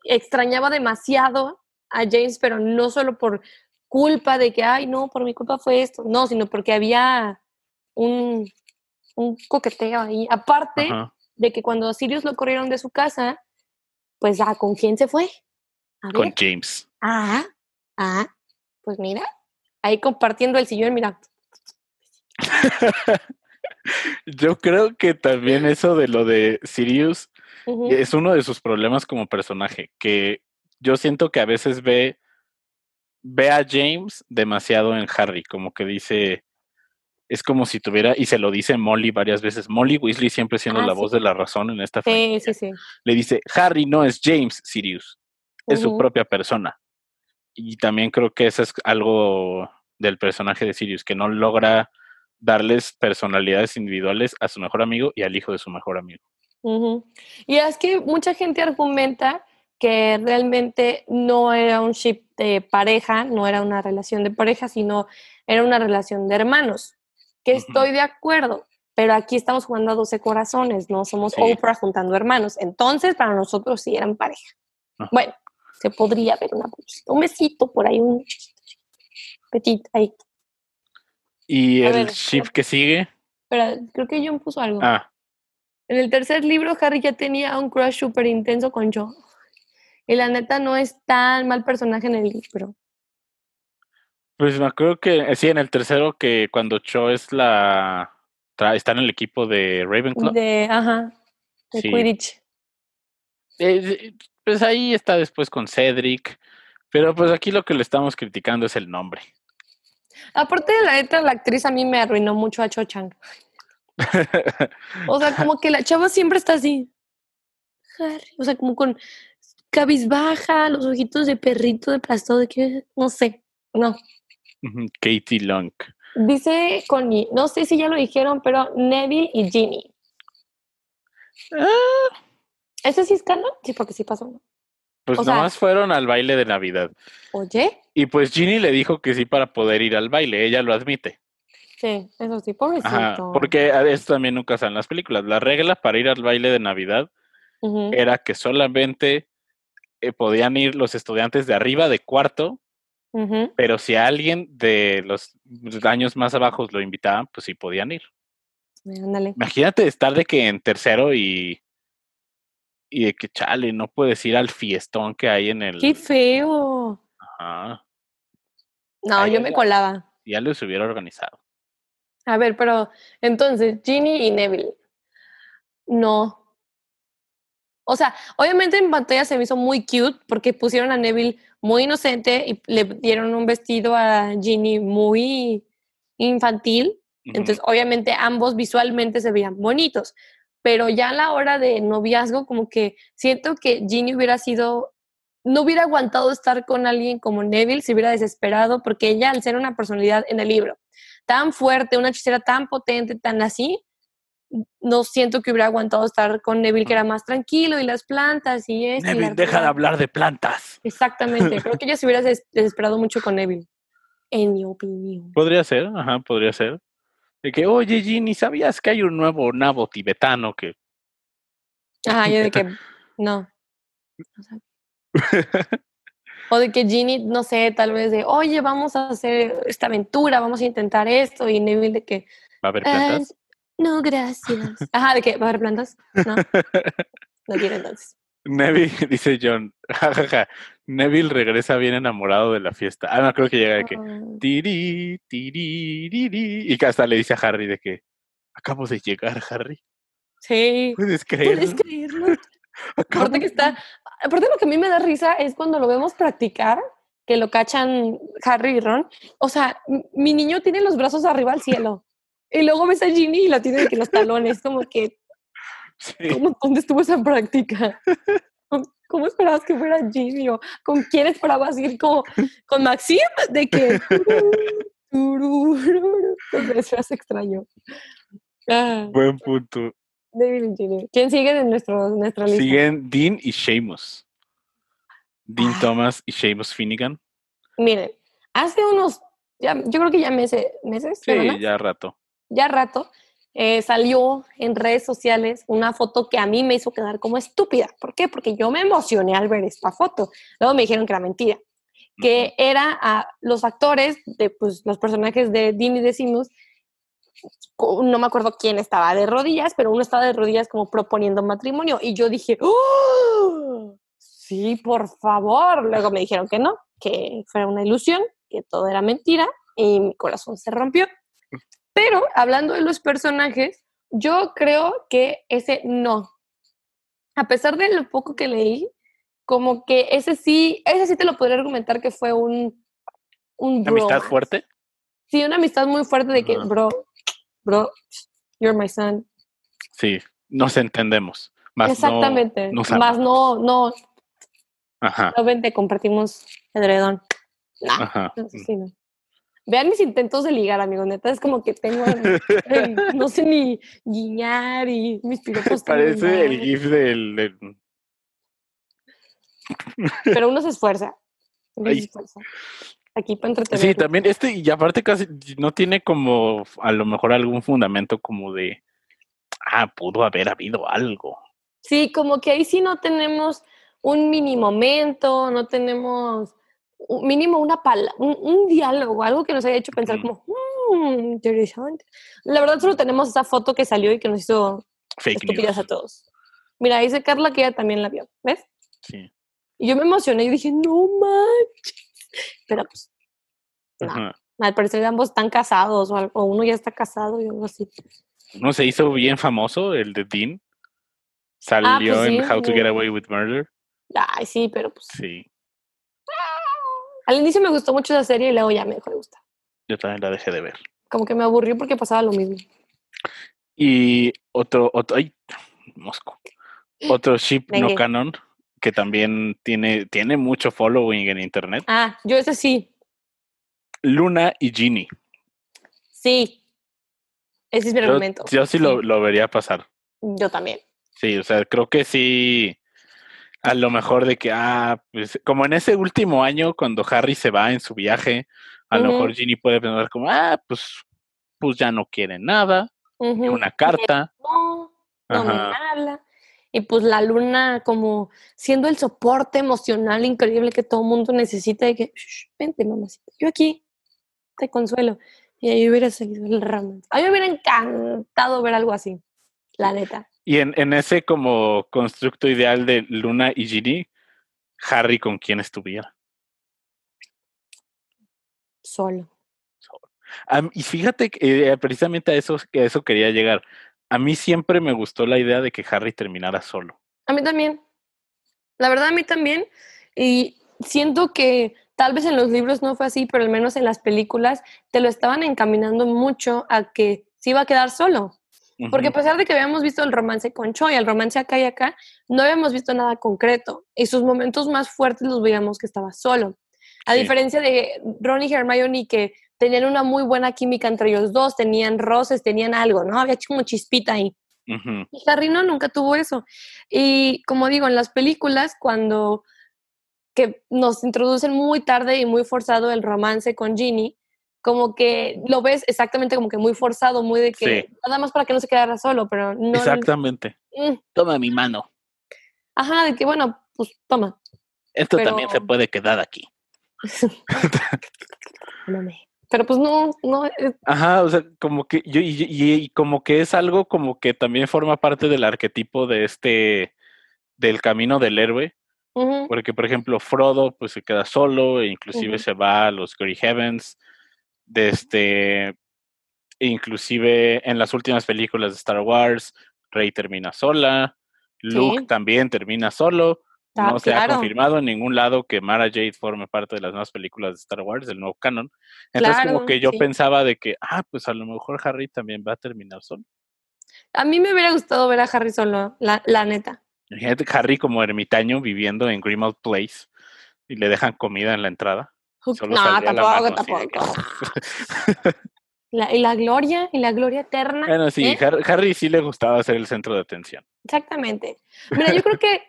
extrañaba demasiado a James, pero no solo por culpa de que, ay, no, por mi culpa fue esto, no, sino porque había un, un coqueteo ahí. Aparte de que cuando a Sirius lo corrieron de su casa, pues, ah, ¿con quién se fue? Con James. Ah, ah, pues mira, ahí compartiendo el sillón, mira. (laughs) Yo creo que también eso de lo de Sirius es uno de sus problemas como personaje, que yo siento que a veces ve, ve a James demasiado en Harry, como que dice, es como si tuviera, y se lo dice Molly varias veces, Molly Weasley siempre siendo ah, la voz de la razón en esta sí, sí, sí. Le dice, Harry no es James Sirius, es su propia persona. Y también creo que eso es algo del personaje de Sirius, que no logra darles personalidades individuales a su mejor amigo y al hijo de su mejor amigo. Y es que mucha gente argumenta que realmente no era un ship de pareja, no era una relación de pareja, sino era una relación de hermanos. Que estoy de acuerdo, pero aquí estamos jugando a 12 corazones, no somos Oprah juntando hermanos. Entonces, para nosotros sí eran pareja. Bueno, se podría ver una un besito por ahí, un petit ahí. ¿Y el ship que sigue? Espera, creo que John puso algo. Ah. En el tercer libro, Harry ya tenía un crush súper intenso con John. Y la neta no es tan mal personaje en el libro. Pues me acuerdo que, eh, sí, en el tercero que cuando Cho es la... está en el equipo de Ravenclaw. De, ajá, de Quidditch. Eh, pues ahí está después con Cedric. Pero pues aquí lo que le estamos criticando es el nombre. Aparte de la neta, la actriz a mí me arruinó mucho a Cho Chang. (laughs) o sea, como que la chava siempre está así. O sea, como con cabizbaja, los ojitos de perrito de plasto, de que, no sé, no. Katie Long. Dice Connie, no sé si ya lo dijeron, pero Neville y Ginny. Ah. ¿Eso sí es canon? Sí, porque sí pasó. Pues nomás fueron al baile de Navidad. Oye. Y pues Ginny le dijo que sí para poder ir al baile, ella lo admite. Sí, eso sí, pobrecito. porque esto también nunca sale en las películas. La regla para ir al baile de Navidad era que solamente eh, podían ir los estudiantes de arriba de cuarto, pero si alguien de los años más abajo lo invitaban, pues sí podían ir. Imagínate estar de que en tercero y y de que chale, no puedes ir al fiestón que hay en el. ¡Qué feo! Ajá. No, yo me colaba. Ya los hubiera organizado. A ver, pero entonces, Ginny y Neville. No. O sea, obviamente en pantalla se me hizo muy cute porque pusieron a Neville muy inocente y le dieron un vestido a Ginny muy infantil. Entonces, obviamente ambos visualmente se veían bonitos pero ya a la hora de noviazgo, como que siento que Ginny hubiera sido, no hubiera aguantado estar con alguien como Neville, se hubiera desesperado, porque ella, al ser una personalidad en el libro tan fuerte, una hechicera tan potente, tan así, no siento que hubiera aguantado estar con Neville, que era más tranquilo, y las plantas y eso. Neville, deja de hablar de plantas. Exactamente, (laughs) creo que ella se hubiera desesperado mucho con Neville, en mi opinión. Podría ser, ajá, podría ser. De que, oye, Ginny, ¿sabías que hay un nuevo nabo tibetano que. Ah, yo de que. (laughs) No. o de que Ginny, no sé, tal vez de, oye, vamos a hacer esta aventura, vamos a intentar esto. Y Neville de que. ¿Va a haber plantas? No, gracias. (laughs) Ajá, de que, ¿va a haber plantas? No. (laughs) No quiere entonces. Neville, (laughs) dice John, jajaja, Neville regresa bien enamorado de la fiesta. Ah, no, creo que llega de que, tiri, tiri, tiri, y hasta le dice a Harry de que, acabo de llegar, Harry. Sí. ¿Puedes creerlo? ¿Puedes creerlo? aparte que está, aparte lo que a mí me da risa es cuando lo vemos practicar, que lo cachan Harry y Ron. O sea, mi niño tiene los brazos arriba al cielo. Y luego ves a Ginny y la tiene de que los talones, como que ¿Dónde estuvo esa práctica? ¿Cómo esperabas que fuera Jimmy? con quién esperabas ir? ¿Con, con Maxim? ¿De qué? Eso es extraño. Ah. Buen punto. ¿Quién sigue de nuestro, nuestra lista? Siguen Dean y Seamus. Dean ah. Thomas y Seamus Finnegan. Miren, hace unos, ya, yo creo que ya meses, meses. Sí, ya rato. Ya rato eh, salió en redes sociales una foto que a mí me hizo quedar como estúpida. ¿Por qué? Porque yo me emocioné al ver esta foto. Luego me dijeron que era mentira. Que era a los actores de pues, los personajes de Dean y Decimus, no me acuerdo quién estaba de rodillas, pero uno estaba de rodillas como proponiendo matrimonio. Y yo dije, ¡Oh! sí, por favor. Luego me dijeron que no, que fuera una ilusión, que todo era mentira y mi corazón se rompió. Pero hablando de los personajes, yo creo que ese no. A pesar de lo poco que leí, como que ese sí, ese sí te lo podría argumentar que fue un, un bro. ¿Amistad fuerte? Sí, una amistad muy fuerte de que, bro, bro, you're my son. Sí, nos entendemos. Más Exactamente. No, más no, no. Ajá. No vente, compartimos edredón. Ajá. no. Vean mis intentos de ligar, amigo. Neta, es como que tengo, (laughs) no sé ni guiñar y mis piropos. Parece el gif del, Pero uno se esfuerza. Uno se esfuerza. Aquí para entretener. Sí, también este, y aparte casi no tiene como a lo mejor algún fundamento como de, ah, pudo haber habido algo. Sí, como que ahí sí no tenemos un mini momento, no tenemos mínimo una pala, un, diálogo, algo que nos haya hecho pensar como, mmm, interesante. La verdad solo tenemos esa foto que salió y que nos hizo Fake estúpidas a todos. Mira, dice Carla que ella también la vio, ¿ves? Sí. Y yo me emocioné y dije, no manches. Pero pues, no. Al parecer ambos están casados o, o, uno ya está casado y algo así. ¿No se hizo bien famoso el de Dean? Ah, Salió pues en How to Get Away with Murder. Ay, sí, pero pues. Sí. Al inicio me gustó mucho esa serie y luego ya me dejó de gustar. Yo también la dejé de ver. Como que me aburrió porque pasaba lo mismo. Y otro, otro, ay, Mosco. Otro ship no canon que también tiene, tiene mucho following en internet. Ah, yo ese sí. Luna y Ginny. Sí. Ese es mi argumento. Yo sí, Lo, lo vería pasar. Yo también. Sí, o sea, creo que sí a lo mejor de que, ah, pues como en ese último año cuando Harry se va en su viaje, a lo mejor Ginny puede pensar como, ah, pues, pues ya no quiere nada, una carta. No, no me habla. Y pues la luna como siendo el soporte emocional increíble que todo mundo necesita de que, vente mamacita, yo aquí te consuelo. Y ahí hubiera seguido el ramo. A mí me hubiera encantado ver algo así, la neta. Y en, en, ese como constructo ideal de Luna y Ginny, Harry con quién estuviera. Solo. y fíjate que eh, precisamente a eso, a eso quería llegar. A mí siempre me gustó la idea de que Harry terminara solo. A mí también. La verdad, a mí también. Y siento que tal vez en los libros no fue así, pero al menos en las películas te lo estaban encaminando mucho a que se iba a quedar solo. Porque a pesar de que habíamos visto el romance con Choi, el romance acá y acá, no habíamos visto nada concreto. Y sus momentos más fuertes los veíamos que estaba solo. A diferencia de Ron y Hermione, que tenían una muy buena química entre ellos dos, tenían roces, tenían algo, ¿no? Había como chispita ahí. Y Harry no, nunca tuvo eso. Y como digo, en las películas, cuando que nos introducen muy tarde y muy forzado el romance con Ginny, como que lo ves exactamente como que muy forzado, muy de que nada más para que no se quedara solo, pero no. Exactamente. Mm. Toma mi mano. Ajá, de que bueno, pues toma. Esto también se puede quedar aquí. (laughs) pero pues no, no. Ajá, o sea, como que yo, y, como que es algo como que también forma parte del arquetipo de este, del camino del héroe. Porque, por ejemplo, Frodo, pues se queda solo, e inclusive se va a los Grey Heavens de este, inclusive en las últimas películas de Star Wars, Rey termina sola, Luke también termina solo. Ah, no se ha confirmado en ningún lado que Mara Jade forme parte de las nuevas películas de Star Wars, del nuevo canon. Entonces, como que yo pensaba de que, ah, pues a lo mejor Harry también va a terminar solo. A mí me hubiera gustado ver a Harry solo, la, la neta. Harry como ermitaño viviendo en Grimald Place y le dejan comida en la entrada no, tampoco, tampoco. (laughs) y la gloria, y la gloria eterna. Bueno, sí, ¿eh? Harry, sí le gustaba ser el centro de atención. Exactamente. Mira, yo creo que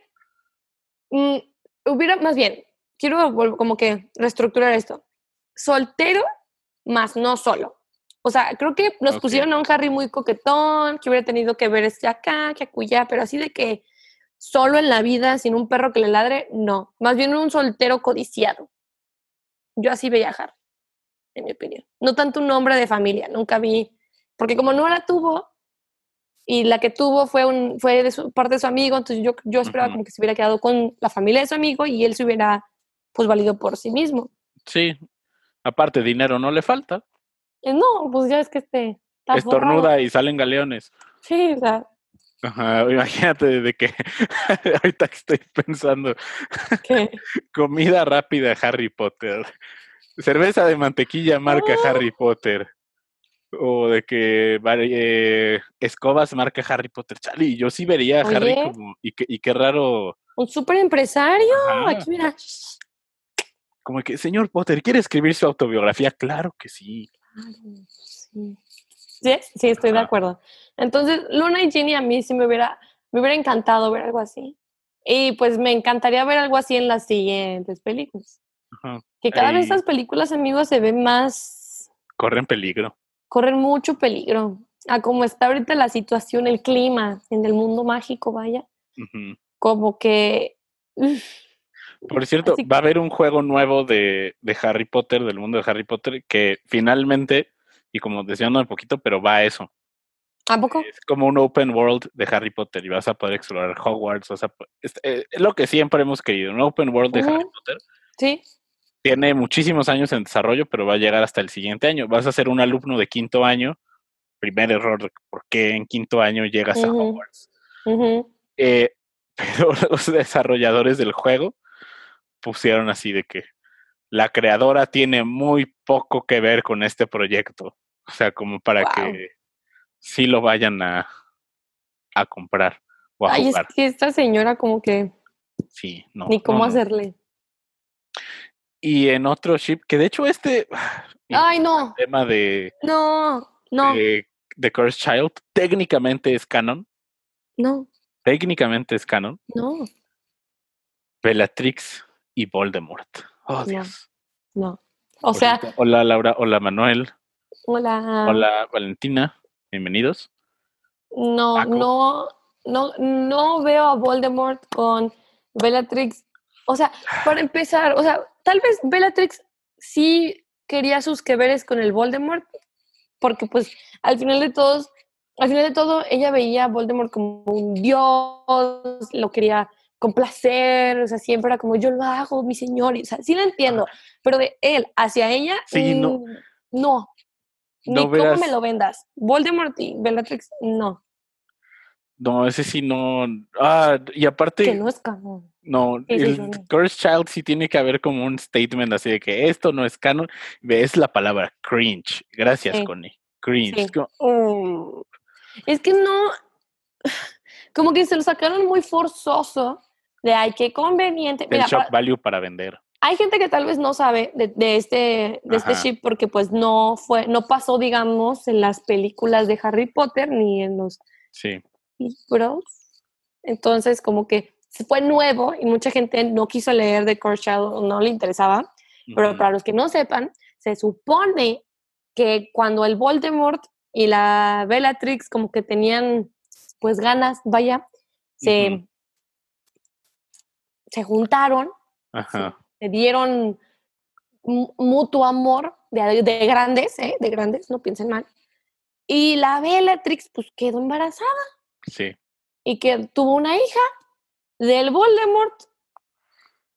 mm, hubiera, más bien, quiero como que reestructurar esto. Soltero, más no solo. O sea, creo que nos pusieron a un Harry muy coquetón, que hubiera tenido que ver este acá, que acullá, pero así de que solo en la vida, sin un perro que le ladre, no. Más bien un soltero codiciado. Yo así Harry, en mi opinión. No tanto un hombre de familia, nunca vi, porque como no la tuvo, y la que tuvo fue, un, fue de su, parte de su amigo, entonces yo, yo esperaba como que se hubiera quedado con la familia de su amigo y él se hubiera pues valido por sí mismo. Sí, aparte dinero no le falta. Eh, no, pues ya es que este... Estornuda y salen galeones. Sí, o sea, Ajá, imagínate de que (laughs) ahorita estoy pensando. ¿Qué? (laughs) Comida rápida Harry Potter. Cerveza de mantequilla marca ¡Oh! Harry Potter. O de que eh, escobas marca Harry Potter. Chale, yo sí vería a Harry como. Y, qué raro. Un super empresario. Aquí mira. como que, señor Potter, ¿quiere escribir su autobiografía? Claro que sí. Claro, sí. Sí, estoy de acuerdo. Entonces, Luna y Ginny a mí sí me hubiera, me hubiera encantado ver algo así. Y pues me encantaría ver algo así en las siguientes películas. Que cada vez estas películas, amigos, se ven más... Corren peligro. Corren mucho peligro. A como está ahorita la situación, el clima en el mundo mágico, vaya. Como que... Por cierto, va a haber un juego nuevo de, de, Harry Potter, del mundo de Harry Potter, que finalmente, y como decía un poquito, pero va a eso. ¿A poco? Es como un open world de Harry Potter y vas a poder explorar Hogwarts. Eh, es, lo que siempre hemos querido, un open world de Harry Potter. Sí. Tiene muchísimos años en desarrollo, pero va a llegar hasta el siguiente año. Vas a ser un alumno de quinto año. Primer error, ¿por qué en quinto año llegas a Hogwarts? Eh, (laughs) pero los desarrolladores del juego pusieron así de que la creadora tiene muy poco que ver con este proyecto. O sea, como para que sí lo vayan a, a comprar o a Ay, es que esta señora como que... Sí, no. Ni cómo hacerle. Y en otro ship, que de hecho este... (sighs) Ay, no. tema de... No, no. De, The Cursed Child, técnicamente es canon. No. Técnicamente es canon. No. Bellatrix y Voldemort. Oh, Dios. No. O sea. Hola, Laura. Hola, Manuel. Hola. Hola, Valentina. Bienvenidos. No, no, no, no veo a Voldemort con Bellatrix. O sea, para empezar, o sea, tal vez Bellatrix sí quería sus que veres con el Voldemort, porque pues al final de todos, al final de todo, ella veía a Voldemort como un dios, lo quería complacer, o sea, siempre era como yo lo hago, mi señor, o sea, sí lo entiendo, pero de él hacia ella, sí, no. Mm, no, ni cómo me lo vendas. Voldemort y Bellatrix, no. No, ese sí no. Ah, y aparte. Que no es canon. No, el Cursed Child sí tiene que haber como un statement así de que esto no es canon. Es la palabra cringe. Gracias, Connie. Cringe. Uh. Es que no. (sighs) Como que se lo sacaron muy forzoso de ay, qué conveniente. El shock value para vender hay gente que tal vez no sabe de, este, de este chip porque pues no fue, no pasó, digamos, en las películas de Harry Potter ni en los sí. libros. Entonces, como que fue nuevo y mucha gente no quiso leer de o no le interesaba. Pero para los que no sepan, se supone que cuando el Voldemort y la Bellatrix como que tenían pues ganas, vaya, se, se juntaron. Ajá se dieron mutuo amor de, de grandes, ¿eh? de grandes, no piensen mal. Y la Bellatrix pues quedó embarazada. Sí. Y que tuvo una hija del Voldemort.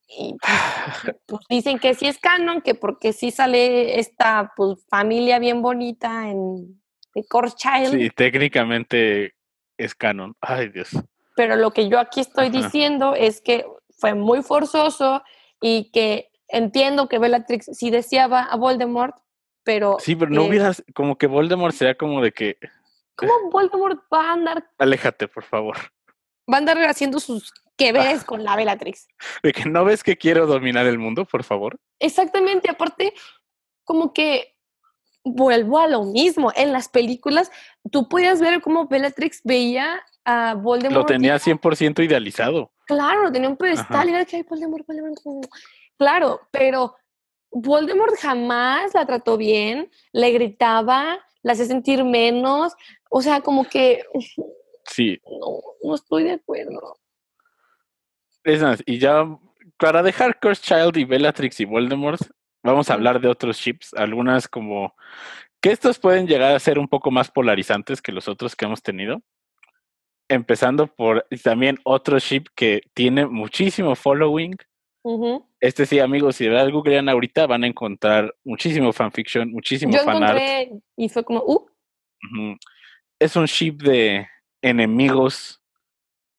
Y pues, (laughs) pues, dicen que sí es canon, que porque sí sale esta pues, familia bien bonita en The Child. Sí, técnicamente es canon. Ay, Dios. Pero lo que yo aquí estoy diciendo es que fue muy forzoso y que entiendo que Bellatrix sí deseaba a Voldemort, pero... Sí, pero no hubieras, como que Voldemort sea como de que... ¿Cómo Voldemort va a andar? Aléjate, por favor. Va a andar haciendo sus que ves con la Bellatrix. De que no ves que quiero dominar el mundo, por favor. Exactamente, aparte, como que vuelvo a lo mismo. En las películas, tú podías ver cómo Bellatrix veía a Voldemort. Lo tenía 100% idealizado. Claro, tenía un pedestal y era que, Voldemort, Voldemort. Claro, pero Voldemort jamás la trató bien, le gritaba, la hacía sentir menos, o sea, como que... Sí. No, no estoy de acuerdo. Es más, y ya, para dejar Cursed Child y Bellatrix y Voldemort, vamos a hablar de otros chips, algunas como que estos pueden llegar a ser un poco más polarizantes que los otros que hemos tenido empezando por también otro ship que tiene muchísimo following. Este sí, amigos, si de verdad googlean ahorita van a encontrar muchísimo fanfiction, muchísimo Yo encontré y fue como, uh. Es un ship de enemigos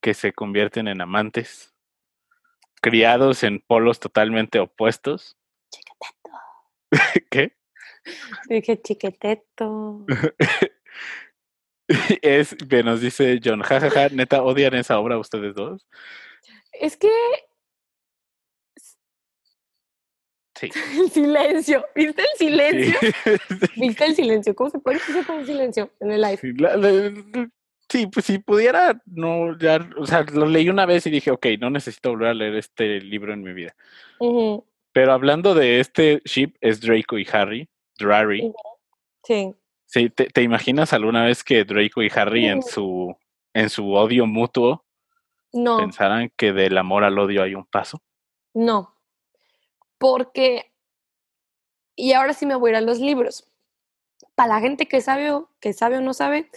que se convierten en amantes, criados en polos totalmente opuestos. Chiqueteto. (laughs) ¿Qué? Dije chiqueteto. (laughs) (laughs) es, que nos dice John, jajaja, neta, odian esa obra ustedes dos. Es que... Sí. (laughs) El silencio. ¿Viste el silencio? (laughs) ¿Viste el silencio? ¿Cómo se puede decir con silencio en el live? Sí, pues si pudiera, no, ya, o sea, lo leí una vez y dije, ok, no necesito volver a leer este libro en mi vida. Pero hablando de este ship, es Draco y Harry, Drary. Sí. Sí, ¿te, imaginas alguna vez que Draco y Harry en su en su odio mutuo no. pensaran que del amor al odio hay un paso? No. Porque y ahora sí me voy a ir a los libros. Para la gente que sabe o que sabe o no sabe,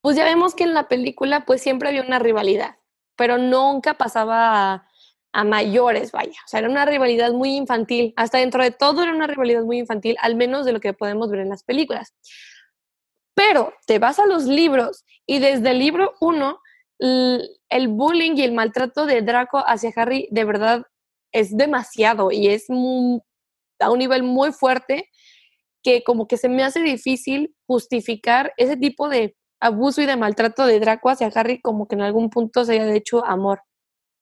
pues ya vemos que en la película pues siempre había una rivalidad, pero nunca pasaba a, mayores, vaya. O sea, era una rivalidad muy infantil. Hasta dentro de todo era una rivalidad muy infantil, al menos de lo que podemos ver en las películas. Pero te vas a los libros y desde el libro 1, el bullying y el maltrato de Draco hacia Harry de verdad es demasiado y es a un nivel muy fuerte que como que se me hace difícil justificar ese tipo de abuso y de maltrato de Draco hacia Harry como que en algún punto se haya hecho amor.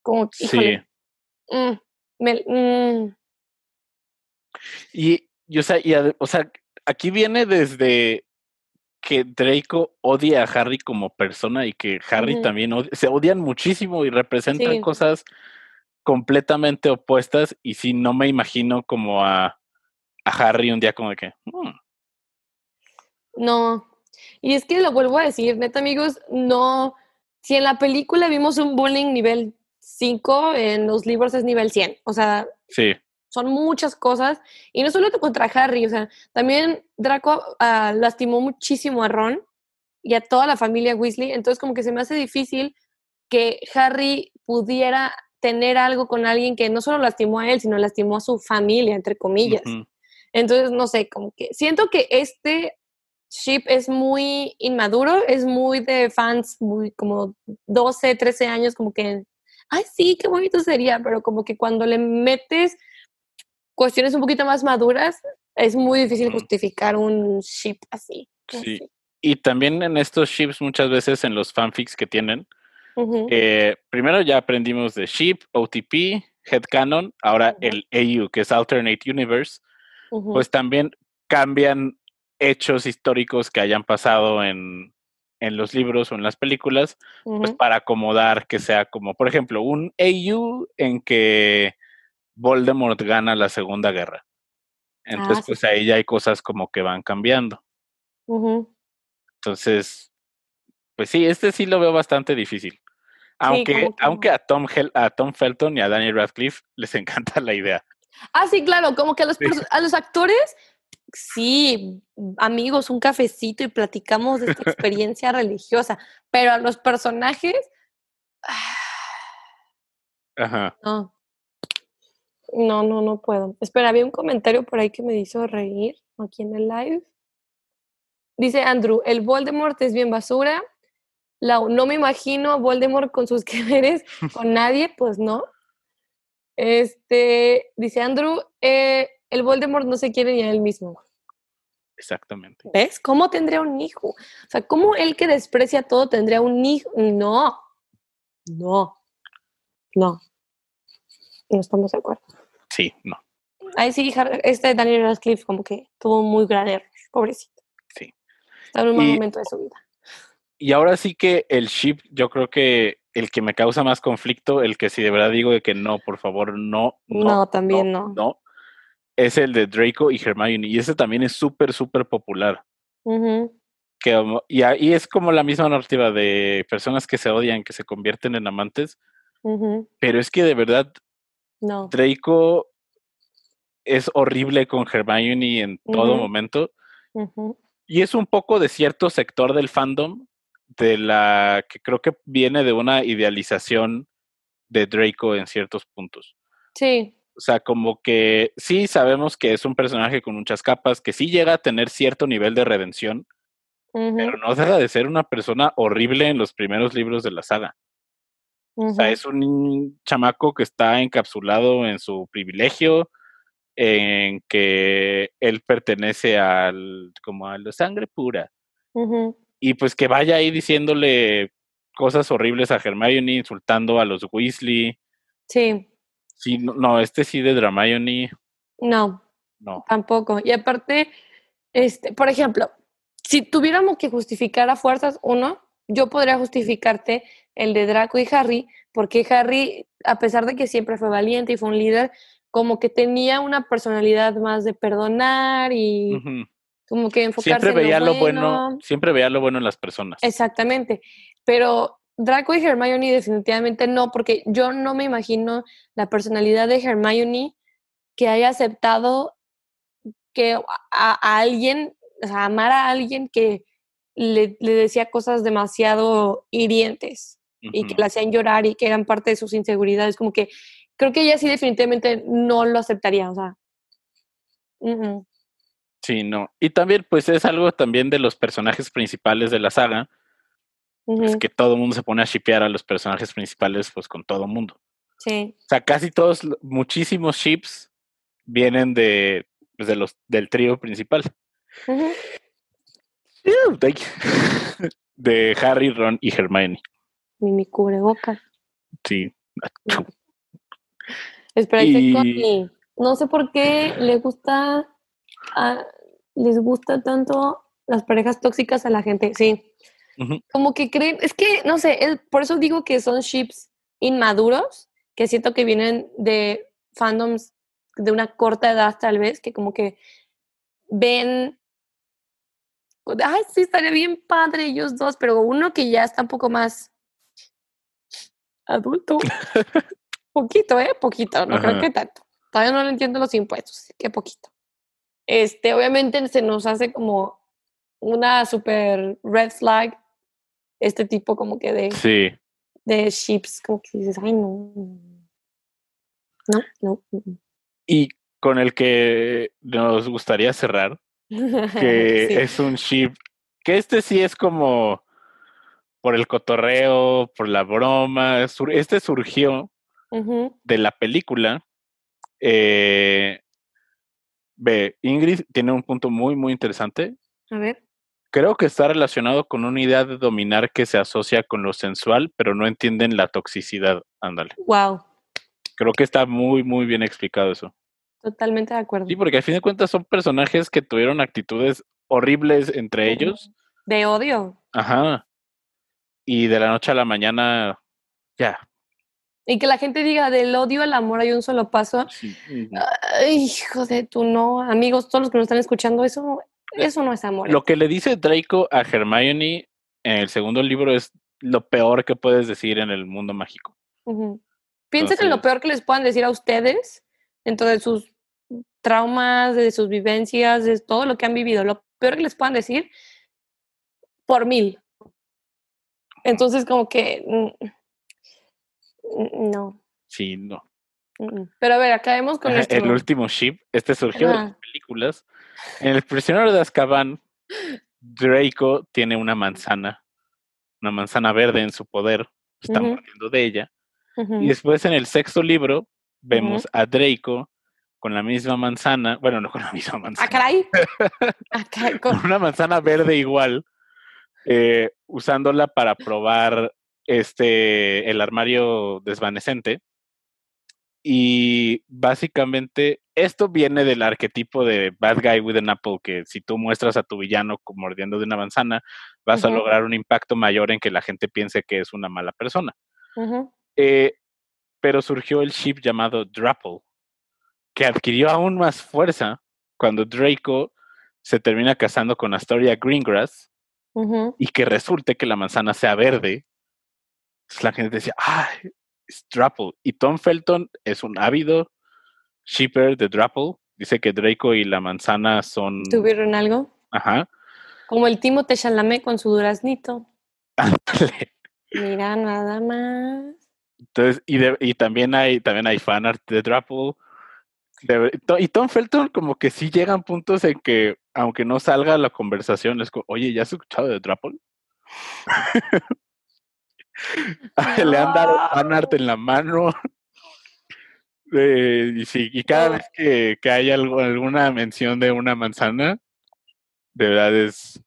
Como, híjole, sí. Mm, mm. Y, o, sea, y, o sea, aquí viene desde que Draco odia a Harry como persona y que Harry también se odian muchísimo y representan cosas completamente opuestas y si no me imagino como a, a Harry un día como de que... Mm". No, y es que lo vuelvo a decir, neta amigos, no, si en la película vimos un bullying nivel 5, en los libros es nivel 100, o sea, sí. Son muchas cosas, y no solo contra Harry, o sea, también Draco ah, lastimó muchísimo a Ron y a toda la familia Weasley, entonces como que se me hace difícil que Harry pudiera tener algo con alguien que no solo lastimó a él, sino lastimó a su familia, entre comillas. Entonces, no sé, como que siento que este Ship es muy inmaduro, es muy de fans, muy como 12, 13 años, como que, ay, sí, qué bonito sería, pero como que cuando le metes cuestiones un poquito más maduras, es muy difícil justificar un ship así. Sí. Y también en estos ships, muchas veces en los fanfics que tienen, eh, primero ya aprendimos de ship, OTP, headcanon, ahora el AU, que es Alternate Universe, pues también cambian hechos históricos que hayan pasado en, en los libros o en las películas, pues para acomodar que sea como, por ejemplo, un AU en que Voldemort gana la Segunda Guerra. Entonces, ah, pues ahí ya hay cosas como que van cambiando. Entonces, pues sí, este sí lo veo bastante difícil. Aunque, aunque a Tom, a Tom Felton y a Daniel Radcliffe (laughs) les encanta la idea. Ah, sí, claro, como que a los, a los actores sí, amigos, un cafecito y platicamos de esta (laughs) experiencia religiosa, pero a los personajes... (sighs) Ajá. No. No, no, no puedo. Espera, había un comentario por ahí que me hizo reír aquí en el live. Dice Andrew, el Voldemort es bien basura. no me imagino a Voldemort con sus (laughs) quereres con nadie, pues no. Este, dice Andrew, eh, el Voldemort no se quiere ni a él mismo. Exactamente. ¿Ves? ¿Cómo tendría un hijo? O sea, ¿cómo él que desprecia todo tendría un hijo? No. No. No. No estamos de acuerdo. Sí, no. Ahí sí, este Daniel Radcliffe como que tuvo un muy gran error, pobrecito. Sí. Está en un mal momento de su vida. Y ahora sí que el ship, yo creo que el que me causa más conflicto, el que si de verdad digo de que no, por favor, no. No, no también no. No, es el de Draco y Hermione. Y ese también es súper, súper popular. que, y ahí es como la misma narrativa de personas que se odian, que se convierten en amantes. Pero es que de verdad, no. Draco es horrible con Hermione en todo momento. Y es un poco de cierto sector del fandom, de la que creo que viene de una idealización de Draco en ciertos puntos. Sí. O sea, como que sí sabemos que es un personaje con muchas capas, que sí llega a tener cierto nivel de redención, pero no deja de ser una persona horrible en los primeros libros de la saga. O sea, es un chamaco que está encapsulado en su privilegio, en que él pertenece al, como a la sangre pura. Y pues que vaya ahí diciéndole cosas horribles a Hermione, insultando a los Weasley. Sí. Sí, no, este sí de Dramione. No. No. Tampoco. Y aparte, este, por ejemplo, si tuviéramos que justificar a fuerzas uno, yo podría justificarte el de Draco y Harry, porque Harry, a pesar de que siempre fue valiente y fue un líder, como que tenía una personalidad más de perdonar y como que enfocarse siempre veía en lo, bueno. Siempre veía lo bueno en las personas. Exactamente. Pero Draco y Hermione definitivamente no, porque yo no me imagino la personalidad de Hermione que haya aceptado que a, alguien, o sea, amar a alguien que le, decía cosas demasiado hirientes y que la hacían llorar y que eran parte de sus inseguridades, como que creo que ella sí definitivamente no lo aceptaría, o sea. Sí, no. Y también, pues es algo también de los personajes principales de la saga, es que todo el mundo se pone a shipear a los personajes principales, pues con todo el mundo. Sí. O sea, casi todos, muchísimos ships vienen de, pues, de los, del trío principal. (laughs) de Harry, Ron y Hermione. Mi, cubreboca. Sí. (laughs) Espera, no sé por qué le gusta, les gusta tanto las parejas tóxicas a la gente. Sí. Como que creen, es que, no sé, por eso digo que son ships inmaduros, que siento que vienen de fandoms de una corta edad tal vez, que como que ven, ay, sí, estaría bien padre ellos dos, pero uno que ya está un poco más adulto, (laughs) poquito, ¿eh? Poquito, no creo que tanto. Todavía no lo entiendo los impuestos, qué poquito. Este, obviamente se nos hace como una super red flag este tipo como que de, sí. de ships, como que dices, ay, no. No, no. Y con el que nos gustaría cerrar, (laughs) que es un ship, que este sí es como por el cotorreo, por la broma, este surgió de la película. Eh, ve, Ingrid tiene un punto muy, muy interesante. A ver. Creo que está relacionado con una idea de dominar que se asocia con lo sensual, pero no entienden la toxicidad. Ándale. Wow. Creo que está muy, muy bien explicado eso. Totalmente de acuerdo. Sí, porque a fin de cuentas son personajes que tuvieron actitudes horribles entre ellos. De odio. Ajá. Y de la noche a la mañana, ya. Y que la gente diga del odio al amor hay un solo paso. Sí. Ay, hijo de tu no. Amigos, todos los que nos están escuchando, eso eso no es amor. Lo que le dice Draco a Hermione en el segundo libro es lo peor que puedes decir en el mundo mágico. Piensa que lo peor que les puedan decir a ustedes dentro de sus traumas, de sus vivencias, de todo lo que han vivido, lo peor que les puedan decir por mil. Entonces, como que mm, mm, no. Sí, no. Pero a ver, acabemos con esto. El último ship, este surgió de las películas. En El prisionero de Azkaban, Draco tiene una manzana, una manzana verde en su poder, está mordiendo de ella. Y después en el sexto libro vemos a Draco con la misma manzana, bueno, no con la misma ah, manzana. (laughs) ¿Ah, caray? con una manzana verde igual, eh, usándola para probar este el armario desvanecente y básicamente esto viene del arquetipo de Bad Guy with an Apple, que si tú muestras a tu villano mordiendo de una manzana, vas a lograr un impacto mayor en que la gente piense que es una mala persona. Eh, pero surgió el ship llamado Drapple, que adquirió aún más fuerza cuando Draco se termina casando con Astoria Greengrass y que resulte que la manzana sea verde. la gente decía, ay, Drapple. Y Tom Felton es un ávido shipper de Drapple. Dice que Draco y la manzana son. ¿Tuvieron algo? Ajá. Como el Timo Chalamé con su duraznito. (laughs) Mira, nada más. Entonces, y, y también hay también hay fanart de Drapple. y Tom Felton como que sí llegan puntos en que, aunque no salga la conversación, es como, oye, ¿ya has escuchado de Drapple? (laughs) Le han dado fanart en la mano. (laughs) Eh, y, sí, y cada vez que, que hay algo, alguna mención de una manzana, de verdad es.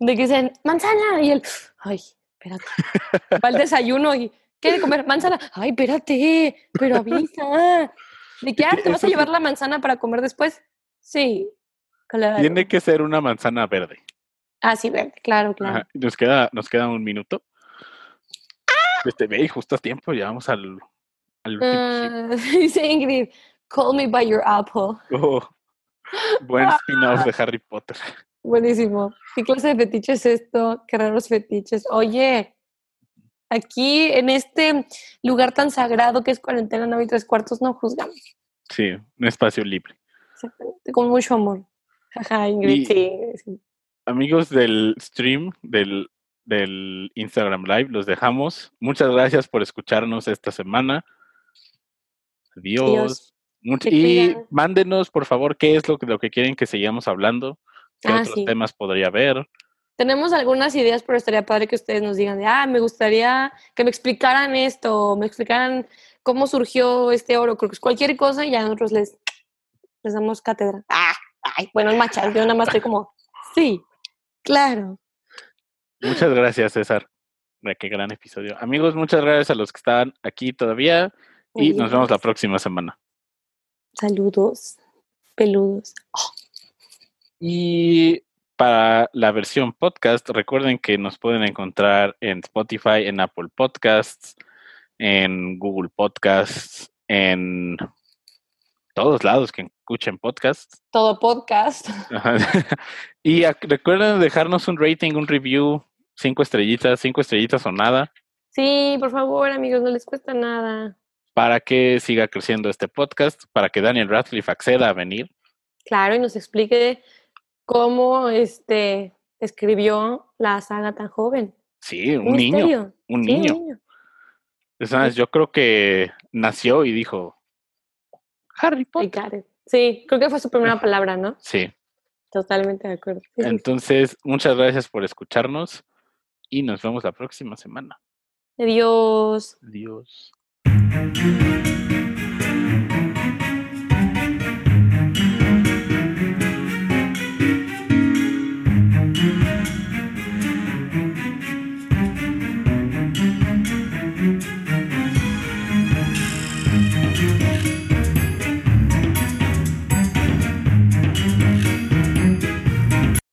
De que dicen, manzana, y él, ay, espérate. Va al desayuno y quiere comer manzana, ay, espérate, pero avisa. ¿De qué? (laughs) ¿Te vas a llevar la manzana para comer después? Sí. Tiene que ser una manzana verde. Ah, sí, verde, claro, claro. Nos queda, nos queda un minuto. Este, ve, justo a tiempo, ya vamos al, al último. Uh, (laughs) dice Ingrid, call me by your apple. Oh, buen spin-off de Harry Potter. Buenísimo. ¿Qué clase de fetiche es esto? Qué raros fetiches. Oye, aquí en este lugar tan sagrado que es cuarentena, no hay tres cuartos, no juzgamos. Sí, un espacio libre. Exactamente, con mucho amor. Ingrid, sí. Amigos del stream, del, del Instagram Live, los dejamos. Muchas gracias por escucharnos esta semana. Adiós. y mándenos, por favor, qué es lo que, lo que quieren que sigamos hablando. ¿Qué ah, otros temas podría haber? Tenemos algunas ideas, pero estaría padre que ustedes nos digan de, ah, me gustaría que me explicaran esto, me explicaran cómo surgió este oro, creo que es cualquier cosa y ya nosotros les, les damos cátedra. Ah, ay, bueno, el machado, yo nada más estoy como, sí, claro. Muchas gracias, César. Qué gran episodio. Amigos, muchas gracias a los que están aquí todavía y nos vemos la próxima semana. Saludos, peludos. Y para la versión podcast, recuerden que nos pueden encontrar en Spotify, en Apple Podcasts, en Google Podcasts, en todos lados que escuchen podcasts. Todo podcast. (laughs) (laughs) y recuerden dejarnos un rating, un review, cinco estrellitas, cinco estrellitas o nada. Sí, por favor, amigos, no les cuesta nada. Para que siga creciendo este podcast, para que Daniel Radcliffe acceda a venir. Claro, y nos explique cómo este, escribió la saga tan joven. Sí, un, niño. Un niño. yo creo que nació y dijo Harry Potter. Sí, creo que fue su primera palabra, ¿no? Sí. Totalmente de acuerdo. Entonces, muchas gracias por escucharnos y nos vemos la próxima semana. Adiós. Adiós.